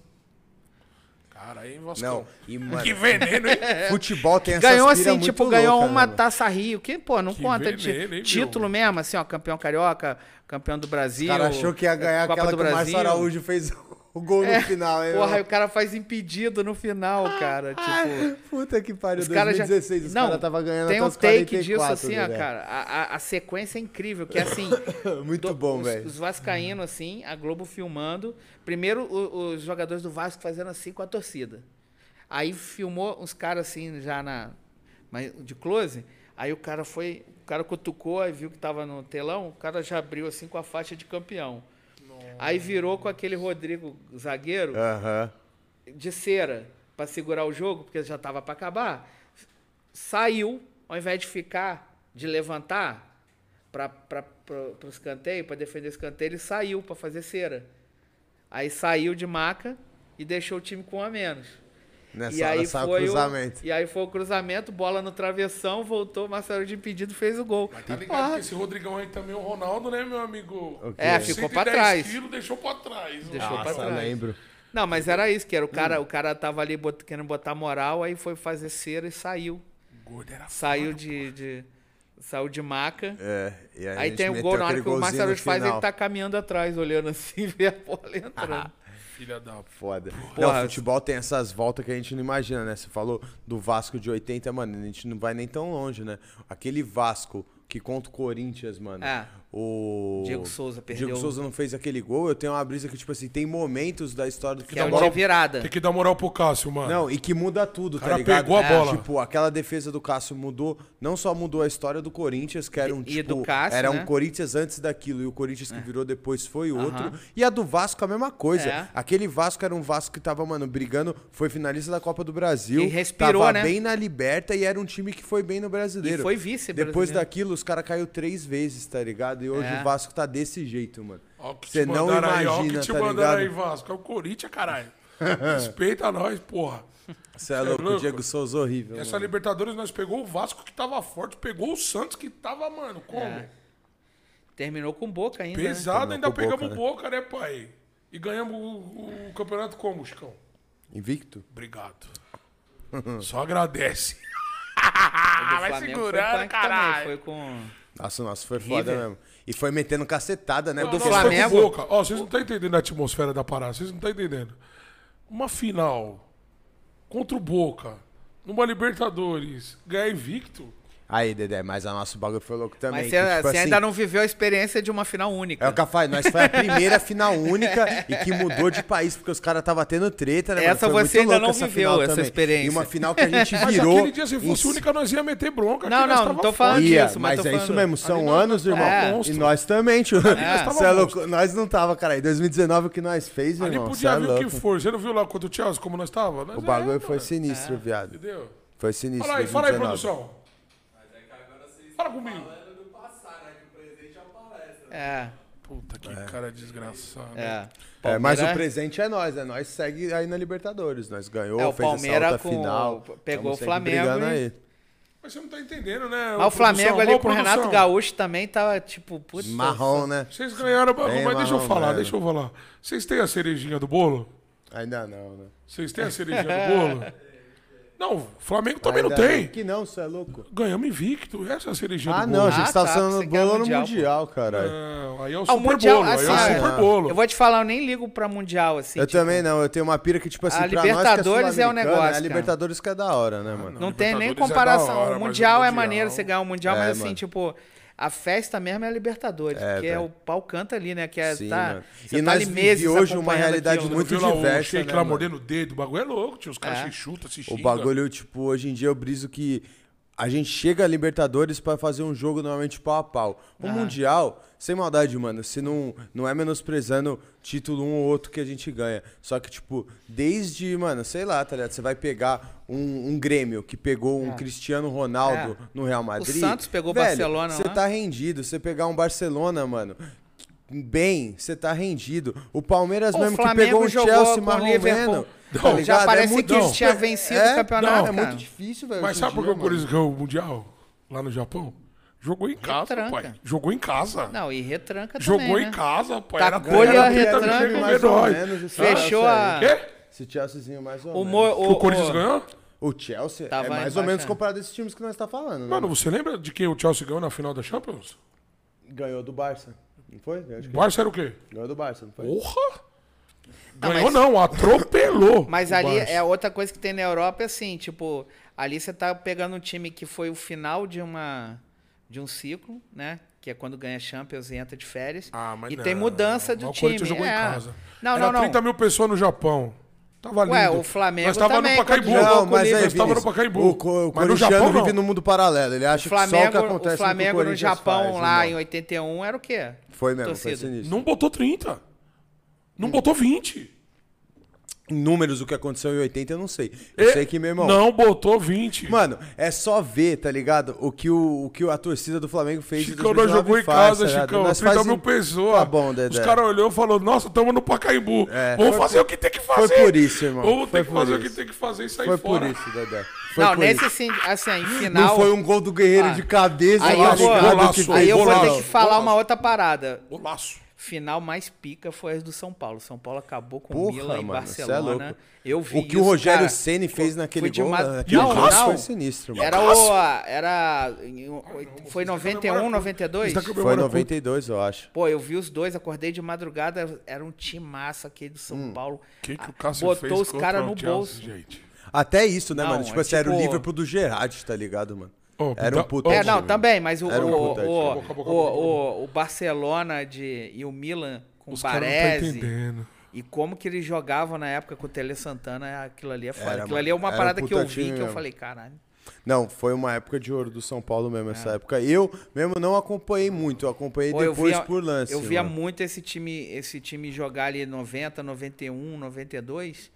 Cara, aí Vasco. Não, e, mano, Que veneno, hein? futebol tem essas Ganhou assim, muito tipo, ganhou louca, uma né, mano? taça Rio, que, pô, não Que conta. veneno, hein, título meu? mesmo, assim, ó, campeão carioca, campeão do O Brasil. cara achou que ia ganhar Copa aquela do que o Márcio Brasil. Araújo fez o gol no final. hein, Porra, o cara faz impedido no final, cara. Tipo. Puta que pariu, Os caras já. 2016, os caras tava ganhando tem um os take 44, disso assim, ó, cara. A, a, a sequência é incrível, que é assim. Muito do- bom, os, velho. Os Vascaínos, assim, a Globo filmando. Primeiro, o- os jogadores do Vasco fazendo assim com a torcida. Aí filmou uns caras assim, já na. de close. Aí o cara foi. O cara cutucou, aí viu que tava no telão, o cara já abriu assim com a faixa de campeão. Aí virou com aquele Rodrigo zagueiro Aham. de cera para segurar o jogo, porque já estava para acabar, saiu, ao invés de ficar, de levantar para o escanteio, para defender o escanteio, ele saiu para fazer cera. Aí saiu de maca e deixou o time com um a menos. Nessa e hora aí sai o foi cruzamento. O, e aí foi o cruzamento, bola no travessão, voltou, Marcelo de impedido fez o gol. Tá ligado Ah, que esse Rodrigão aí também, o Ronaldo, né, meu amigo? Ok. É, ficou pra 110 trás. quilos, deixou pra trás. Deixou pra Nossa, eu trás. lembro. Não, mas era isso, que era o Hum. cara, o cara tava ali bot- querendo botar moral, aí foi fazer cera e saiu. Gordo era Saiu foda, de, de- saiu de maca. É, e aí, a Aí gente tem o gol, na hora que o Marcelo faz, ele tá caminhando atrás, olhando assim, vê a bola entrando. Filha da... Foda. Porra, não, futebol tem essas voltas que a gente não imagina, né? Você falou do Vasco de 80, mano, a gente não vai nem tão longe, né? Aquele Vasco que contra o Corinthians, mano. É. O Diego Souza perdeu. Diego Souza não fez aquele gol. Eu tenho uma brisa que, tipo assim, tem momentos da história do que é o futebol. de virada. Tem que dar moral pro Cássio, mano. Não, e que muda tudo, O tá cara ligado? pegou a bola. Tipo, aquela defesa do Cássio mudou, não só mudou a história do Corinthians, que era um E tipo, do Cássio, era né? um Corinthians antes daquilo e o Corinthians que virou depois foi outro. E a do Vasco a mesma coisa. É. Aquele Vasco era um Vasco que tava, mano, brigando, foi finalista da Copa do Brasil, E respirou, tava né? bem na Liberta e era um time que foi bem no Brasileiro. E foi vice Depois brasileiro. daquilo, os caras caiu três vezes, tá ligado? E hoje É. o Vasco tá desse jeito, mano. Ó, o que Você te não mandaram aí, ó, o imagina, que te tá mandaram ligado? aí, Vasco. É o Corinthians, caralho. Respeita nós, porra. Você é louco, o louco? Diego Souza horrível. Essa mano. Libertadores nós pegou o Vasco que tava forte, pegou o Santos que tava, mano, como? É. Terminou com boca ainda. né? Pesado, Terminou ainda pegamos Boca, né? boca, né, pai? E ganhamos o, o campeonato como, Chicão? Invicto? Obrigado. Só agradece. Vai segurando, caralho. também, Foi com... Nossa, nossa, foi foda River. mesmo. E foi metendo cacetada, né? Não, do Flamengo- Boca. Ó, vocês não estão entendendo a atmosfera da parada, vocês não estão entendendo. Uma final contra o Boca, numa Libertadores, ganhar invicto, Aí, Dedé, mas a nosso bagulho foi louco também. Mas que, você, tipo você assim, ainda não viveu a experiência de uma final única. É o que eu falo, nós foi a primeira final única e que mudou de país, porque os caras estavam tendo treta, né? Essa você ainda não essa viveu, essa também. experiência. E uma final que a gente Mas virou. aquele dia, se fosse única, nós ia meter bronca. Não, não, não tô falando Ia, disso, mas mas é isso mesmo, são Ali nós anos, irmão. É. E nós também, tio. é louco, monstro. nós não tava, cara. Em 2019 o que nós fez, Ali irmão. cê podia é vir o que for. Você não viu lá contra o Chelsea como nós tava? O bagulho é, foi sinistro, viado. Entendeu? Foi sinistro. Fala aí, fala aí, 2019. produção. Fala comigo. É, Puta que cara desgraçado. é. É, mas o Palmeiras- presente é nós, né? Nós segue aí na Libertadores. Nós ganhou, É, o fez Palmeiras essa alta com- final. pegou o Flamengo e- aí. Mas você não tá entendendo, né? Mas o Flamengo produção? ali com o Renato. Gaúcho também tava tipo, putz. Marrom, né? Vocês ganharam, mas Bem deixa eu marrom, falar, velho. deixa eu falar. Vocês têm a cerejinha do bolo? Ainda não, né? Vocês têm a cerejinha do bolo? Não, o Flamengo também Ainda não tem. Que não, você é louco. Ganhamos invicto. Essa é a cerejinha Ah, do não, bolo. a gente Ah, tá tá, bolo no mundial, Mundial, caralho. Não, aí é o Ah, Super o Mundial, Bolo. assim, aí é o é, Super Bolo. Eu vou te falar, eu nem ligo pra Mundial, assim. Eu tipo, também não, eu tenho uma pira que, tipo assim, A pra nós que Libertadores é o sul-americano, negócio, A cara. Libertadores que é da hora, né, mano? Não tem nem é comparação. da hora, o Mundial o é maneiro você ganhar o Mundial, É, mas assim, mano. tipo, a festa mesmo é a Libertadores. É, porque é velho. o pau canta ali, né? Que é, Sim, tá, você E tá nós ali hoje uma realidade aquilo. muito Viu lá diversa, o shake né, lá mano? mordendo o dedo, o bagulho é louco, tio. Os caras É. se chutam, se O xingam. bagulho, tipo, hoje em dia eu briso que a gente chega a Libertadores pra fazer um jogo normalmente pau a pau. O Mundial, sem maldade, mano, se não, não é menosprezando título um ou outro que a gente ganha. Só que, tipo, desde, mano, sei lá, tá ligado? Você vai pegar um, um Grêmio que pegou um Cristiano Ronaldo É. no Real Madrid. Santos pegou o velho, Barcelona Você tá rendido. Você pegar um Barcelona, mano. Bem, você tá rendido. O Palmeiras O mesmo que Flamengo pegou um jogou Chelsea o marromeno. Liverpool. tá Não, já ligado? parece muito que difícil. tinha vencido é, o campeonato, Não, é muito difícil, velho. Mas sabe por que o Corinthians ganhou o Mundial lá no Japão? Jogou em casa, Retranca. pai. Jogou em casa. Não, e retranca Jogou também, em né? casa, pai. Tacou Era ali a retranca. não que mais ou menos, Fechou a-. Quê? Esse Chelseazinho mais ou O, menos. Que o, o Corinthians o- ganhou? O Chelsea Tava é mais embaixo, ou menos é. comparado a esses times que nós tá falando, né? Mano, você lembra de quem o Chelsea ganhou na final da Champions? Ganhou do Barça. Não foi? Eu acho O que Barça era o quê? Ganhou do Barça, não foi? Porra! Não, Ganhou mas- não, atropelou. Mas o ali Barça. é outra coisa que tem na Europa, é assim, tipo, ali você tá pegando um time que foi o final de uma de um ciclo, né? Que é quando ganha Champions e entra de férias. Ah, mas e não. tem mudança Mas do o time. Corinthians jogou é. em casa. Não, Era não, não. 30 mil pessoas no Japão. Tava lindo. Ué, o Flamengo Nós tava também, no Pacaembu. Não, mas o aí, tava no Pacaembu. o, co- o Mas no Japão, não. vive no mundo paralelo. Ele acha O que só o Flamengo, que o acontece Flamengo no no Japão faz, lá irmão. em 81 era o quê? Foi mesmo, torcida. foi sinistro. Não botou 30. Não botou 20. Em números, o que aconteceu em 80, eu não sei. E- Eu sei que, meu irmão... Não botou 20. Mano, é só ver, tá ligado? O que, o, o que a torcida do Flamengo fez Chicão, nós 2019 jogou em faz, casa, tá ligado? Chicão. Nós 30 faz mil pessoas. Tá bom, Dedé. Os caras olhou e falou, nossa, tamo no Pacaembu. É, Vamos foi fazer por- o que tem que foi fazer. por isso, irmão. Vamos Foi ter que fazer o isso. que tem que fazer e sair Foi fora. por isso, Dedé. Foi não, nesse assim, assim, em final. Não foi um gol do Guerreiro Ah. de cabeça, Aí eu vou, aí eu vou ter que falar uma outra parada. Golaço. Final mais pica foi as do São Paulo. São Paulo acabou com o Porra, Milan em mano, é Barcelona. louco. eu vi O que o isso, Rogério cara. Ceni fez naquele gol, uma- naquele Não, gol não. foi sinistro, mano. Era o. Era. Foi 91, 92? Isso tá com a Foi memória 92, eu acho. Pô, eu vi os dois, acordei de madrugada, era um timaço aquele do São Hum. Paulo. O que, que o Cássio Botou fez os caras o no bolso. gente? Até isso, né, Não, mano? Tipo é assim, era o tipo- Liverpool do Gerrard, tá ligado, mano? Ô, Era um puta ô, É, não, também, mas o, o, puta o, o, Barcelona de, e o Milan com Os o Baresi. entendendo. E como que eles jogavam na época com o Tele Santana, aquilo ali é foda. Era, aquilo ali é uma. Era um parada que eu puta vi que eu falei, caralho. Não, foi uma época de ouro do São Paulo mesmo, É. essa época. Eu mesmo não acompanhei muito, eu acompanhei Pô, eu depois via- por lance. Eu via mano. muito esse time, esse time jogar ali 90, 91, 92.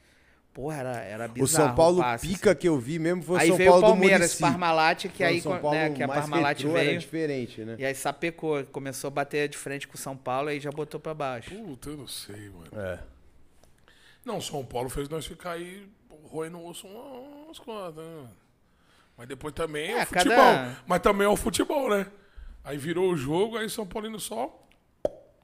Porra, era, era bizarro. O São Paulo passe, pica assim. que eu vi mesmo foi o Aí São veio Paulo o do Palmeiras. Parmalat, que Foi o aí, São né, Paulo que a mais Parmalat retrô, era veio. diferente, né? E aí sapecou, começou a bater de frente com o São Paulo e já botou pra baixo. Puta, eu não sei, mano. É. Não, São Paulo fez nós ficar aí roendo o osso umas coisas, né? Mas depois também é, É, o futebol. cada- Mas também é o futebol, né? Aí virou o jogo, aí São Paulino só.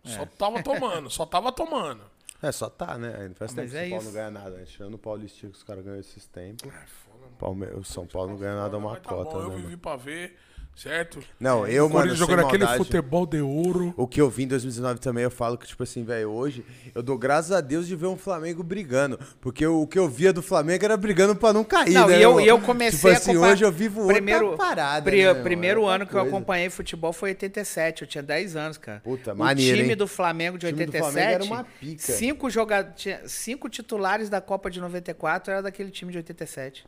Só tava tomando, só tava tomando. É, só tá, né? Faz Ah, tempo mas que o é São Paulo isso. não ganha nada. né? Tirando o Paulistinho que os caras ganham esses tempos. É foda, mano. Palme... O São Paulo não ganha nada é uma tá cota, bom, eu né? vivi mano? pra ver. Certo? Não, eu, o mano, jogando aquele futebol de ouro. O que eu vi em 2019 também, eu falo que, tipo assim, velho, hoje eu dou graças a Deus de ver um Flamengo brigando. Porque o que eu via do Flamengo era brigando pra não cair, Não, né? e eu, e eu comecei tipo a assim, acompanhar- hoje eu vivo outra primeiro, parada. pri- né, primeiro É outra ano que eu acompanhei futebol foi 87. Eu tinha 10 anos, cara. Puta, o maneiro, time hein? do Flamengo de O time do 87. Flamengo era uma pica. Cinco, joga... cinco titulares da Copa de 94 era daquele time de 87.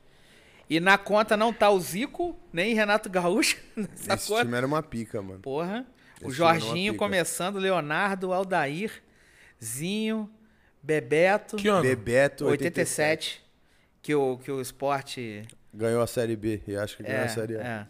E na conta não tá o Zico, nem Renato Gaúcho. Nessa Esse conta. time era uma pica, mano. Porra. O Esse uma Jorginho começando, Leonardo, Aldair, Zinho, Bebeto. Que ano? Bebeto, 87. Que o, que o esporte. Ganhou a Série B e acho que ganhou É, a Série A. é.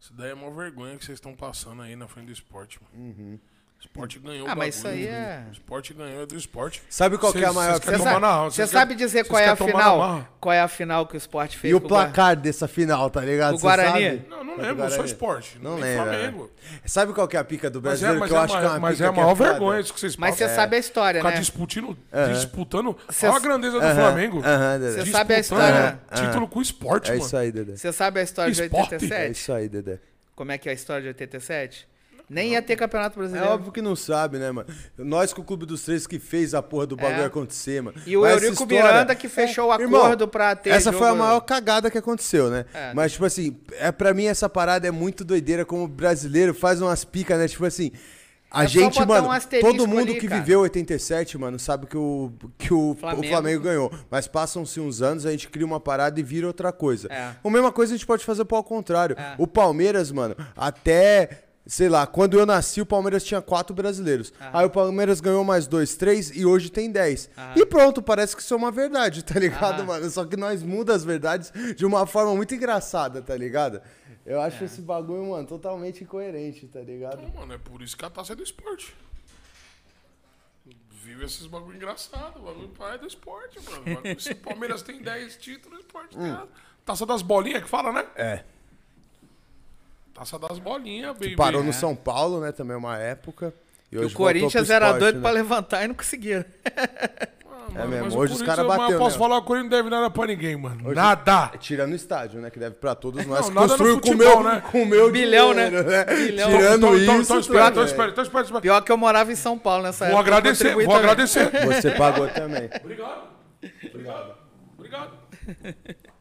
Isso daí é uma vergonha que vocês estão passando aí na frente do esporte, mano. Uhum. Esporte ganhou Ah, o mas isso aí é- O esporte ganhou é do esporte. Sabe qual que é a maior Você sabe, sabe dizer qual é a final? Qual é a final que o esporte fez? E o placar dessa final, tá ligado? O Guarani? sabe? Não, não lembro, Guarani. esporte. Não lembro. Flamengo. é. Sabe qual que é a pica do Mas é, brasileiro? mas que eu é, acho que é mas pica é a que maior vergonha isso que vocês Mas você sabe a história, Ficar né? disputando, Aham. disputando. Cê- Olha a grandeza do Flamengo. aham, Dedé. Você sabe a Disputando história? Título com o esporte, É mano. isso aí, Dedé. Você sabe a história de Esporte? É 87? isso aí, Dedé. Como é que é a história de 87? Nem ia ter campeonato É brasileiro. óbvio que não sabe, né, mano? Nós com o Clube dos Três que fez a porra do bagulho É. acontecer, mano. E o Mas Eurico história- Miranda que fechou o Irmão, acordo pra ter Essa jogo- foi a maior cagada que aconteceu, né? É. Mas, tipo assim, é, pra mim essa parada é muito doideira como o brasileiro faz umas picas, né? Tipo assim. A É gente, mano, um todo mundo ali, que cara. viveu 87, mano, sabe que o, que o Flamengo. O Flamengo ganhou. Mas passam-se uns anos, a gente cria uma parada e vira outra coisa. É. A mesma coisa a gente pode fazer pro contrário. É. O Palmeiras, mano, até. Sei lá, quando eu nasci, o Palmeiras tinha quatro brasileiros. Aí o Palmeiras ganhou mais dois, três e hoje tem dez. Aham. E pronto, parece que isso é uma verdade, tá ligado, Aham. mano? Só que nós muda as verdades de uma forma muito engraçada, tá ligado? Eu É. acho esse bagulho, mano, totalmente incoerente, tá ligado? Não, mano, é por isso que a taça é do esporte. Vive esses bagulho engraçado. O bagulho pai é do esporte, mano. Se o Palmeiras tem 10 títulos, o esporte tem a taça das bolinhas que fala, né? É. Taça das bolinhas, baby. Parou no São Paulo, né, também uma época. E hoje o Corinthians era esporte, doido né? pra levantar e não conseguiram. Ah, mano, mesmo, mas o hoje os Corinthians, cara mas bateu, Eu posso né? falar, o Corinthians não deve nada pra ninguém, mano. Nada. Tirando o estádio, né? Que deve pra todos nós. Não, nada no construiu com o futebol, meu, né? com o meu Bilhão, né? dinheiro, Bilhão. Tirando então, então, isso. então, espera, tá, então, velho. espera, então, espera. Pior que eu morava em São Paulo nessa Vou época. agradecer, vou também. agradecer. Você pagou também. Obrigado. Obrigado. Obrigado.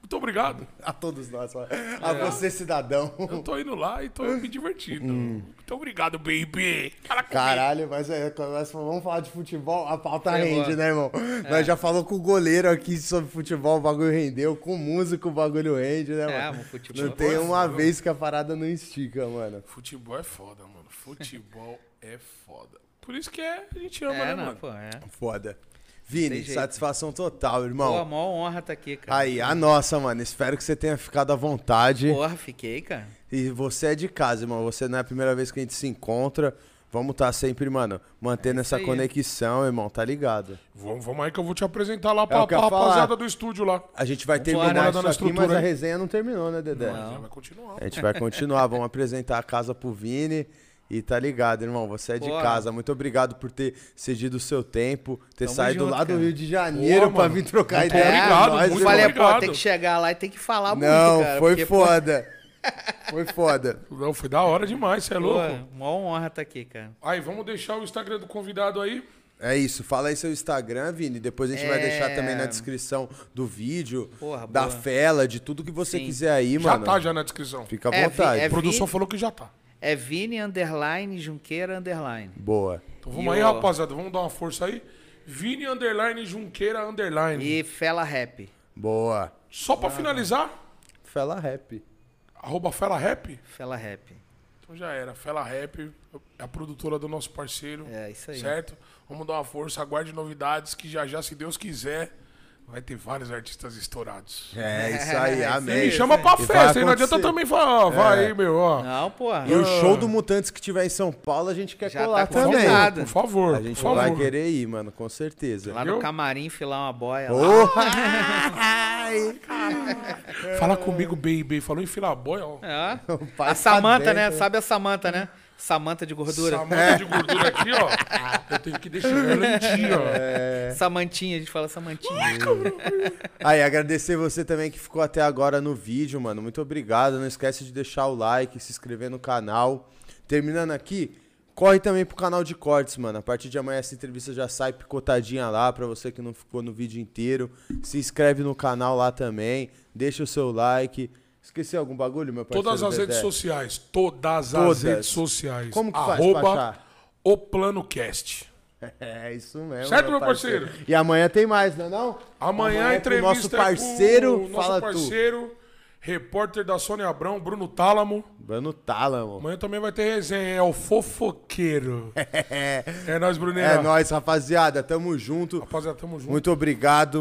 Muito obrigado. A todos nós. A você, cidadão. Eu tô indo lá e tô me divertindo. Muito obrigado, baby. Fala. Caralho, mas é, vamos falar de futebol, a pauta Pegou. rende, né, irmão? Nós já falou com o goleiro aqui sobre futebol, o bagulho rendeu. Com o músico, o bagulho rende, né, É, mano? o futebol Não é tem foda, uma mano. vez que a parada não estica, mano. Futebol é foda, mano. Futebol é foda. Por isso que é, a gente ama, É, né, não, mano? pô, é. Foda. Vini, satisfação total, Pô, irmão. a maior honra tá aqui, cara. Aí, a nossa, mano. Espero que você tenha ficado à vontade. Porra, fiquei, cara. E você é de casa, irmão. Você não é a primeira vez que a gente se encontra. Vamos estar sempre, mano, mantendo É essa aí. conexão, irmão, tá ligado? Vamos, vamos aí que eu vou te apresentar lá pra, É pra rapaziada do estúdio lá. A gente vai terminar Dá isso na aqui, mas estrutura a resenha não terminou, né, Dedé? Mas já vai continuar. A gente vai continuar, vamos apresentar a casa pro Vini. E tá ligado, irmão, você é de Porra. casa. Muito obrigado por ter cedido o seu tempo, ter Tamo saído junto, lá do cara. Rio de Janeiro Porra, pra mano. vir trocar Muito ideia. obrigado, nós, muito falei, obrigado. pô, tem que chegar lá e tem que falar muito, Não, cara. foi porque, pô, foda. Foi foda. Não, foi da hora demais, você é Pô, louco? maior honra tá aqui, cara. Aí, vamos deixar o Instagram do convidado aí. É isso, fala aí seu Instagram, Vini. Depois a gente vai É. deixar também na descrição do vídeo, Porra, da boa. fela, de tudo que você Sim. quiser aí, Já mano. tá já na descrição. Fica à É, vontade. Vi- A é produção Vi- falou que já tá. É Vini Underline Junqueira Underline. Boa. Então vamos E aí, o- rapaziada. Vamos dar uma força aí. Vini Underline Junqueira Underline. E Fela Rap. Boa. Só pra finalizar, Fela rap. arroba Fela Rap. Fela Rap. Então já era. Fela Rap é a produtora do nosso parceiro. É, isso aí. Certo? Vamos dar uma força, aguarde novidades que já já, se Deus quiser, vai ter vários artistas estourados. É isso aí, É amém. Me chama pra festa? Não adianta também falar, ó, vai aí, meu, ó. Não, porra. E o show do Mutantes que tiver em São Paulo, a gente quer Já colar tá também. convidado. por favor. A gente por vai favor. querer ir, mano, com certeza. Lá no camarim filar uma boia. lá. Porra! Fala comigo, baby. Falou em filaboia, ó. É. A Samanta, né? dentro. Sabe a Samanta, né? Samanta de gordura. Essa manta de gordura aqui, ó. Eu tenho que deixar lentinha, ó. Samantinha, a gente fala Samantinha. Aí, agradecer você também que ficou até agora no vídeo, mano. Muito obrigado. Não esquece de deixar o like, se inscrever no canal. Terminando aqui, corre também pro canal de cortes, mano. A partir de amanhã essa entrevista já sai picotadinha lá pra você que não ficou no vídeo inteiro. Se inscreve no canal lá também. Deixa o seu like. Esqueci algum bagulho, meu parceiro? Todas as Dedé? redes sociais. Todas, Todas. as redes sociais. Como que faz Arroba o Plano Cast. É isso mesmo. Certo, meu parceiro? E amanhã tem mais, não é não? Amanhã, a é com o entrevista nosso parceiro, é com o nosso fala tu. parceiro, repórter da Sônia Abrão, Bruno Tálamo. Bruno Tálamo. Amanhã também vai ter resenha, é o fofoqueiro. é nóis, Bruninho. É nóis, rapaziada. Tamo junto. Rapaziada, tamo junto. Muito obrigado.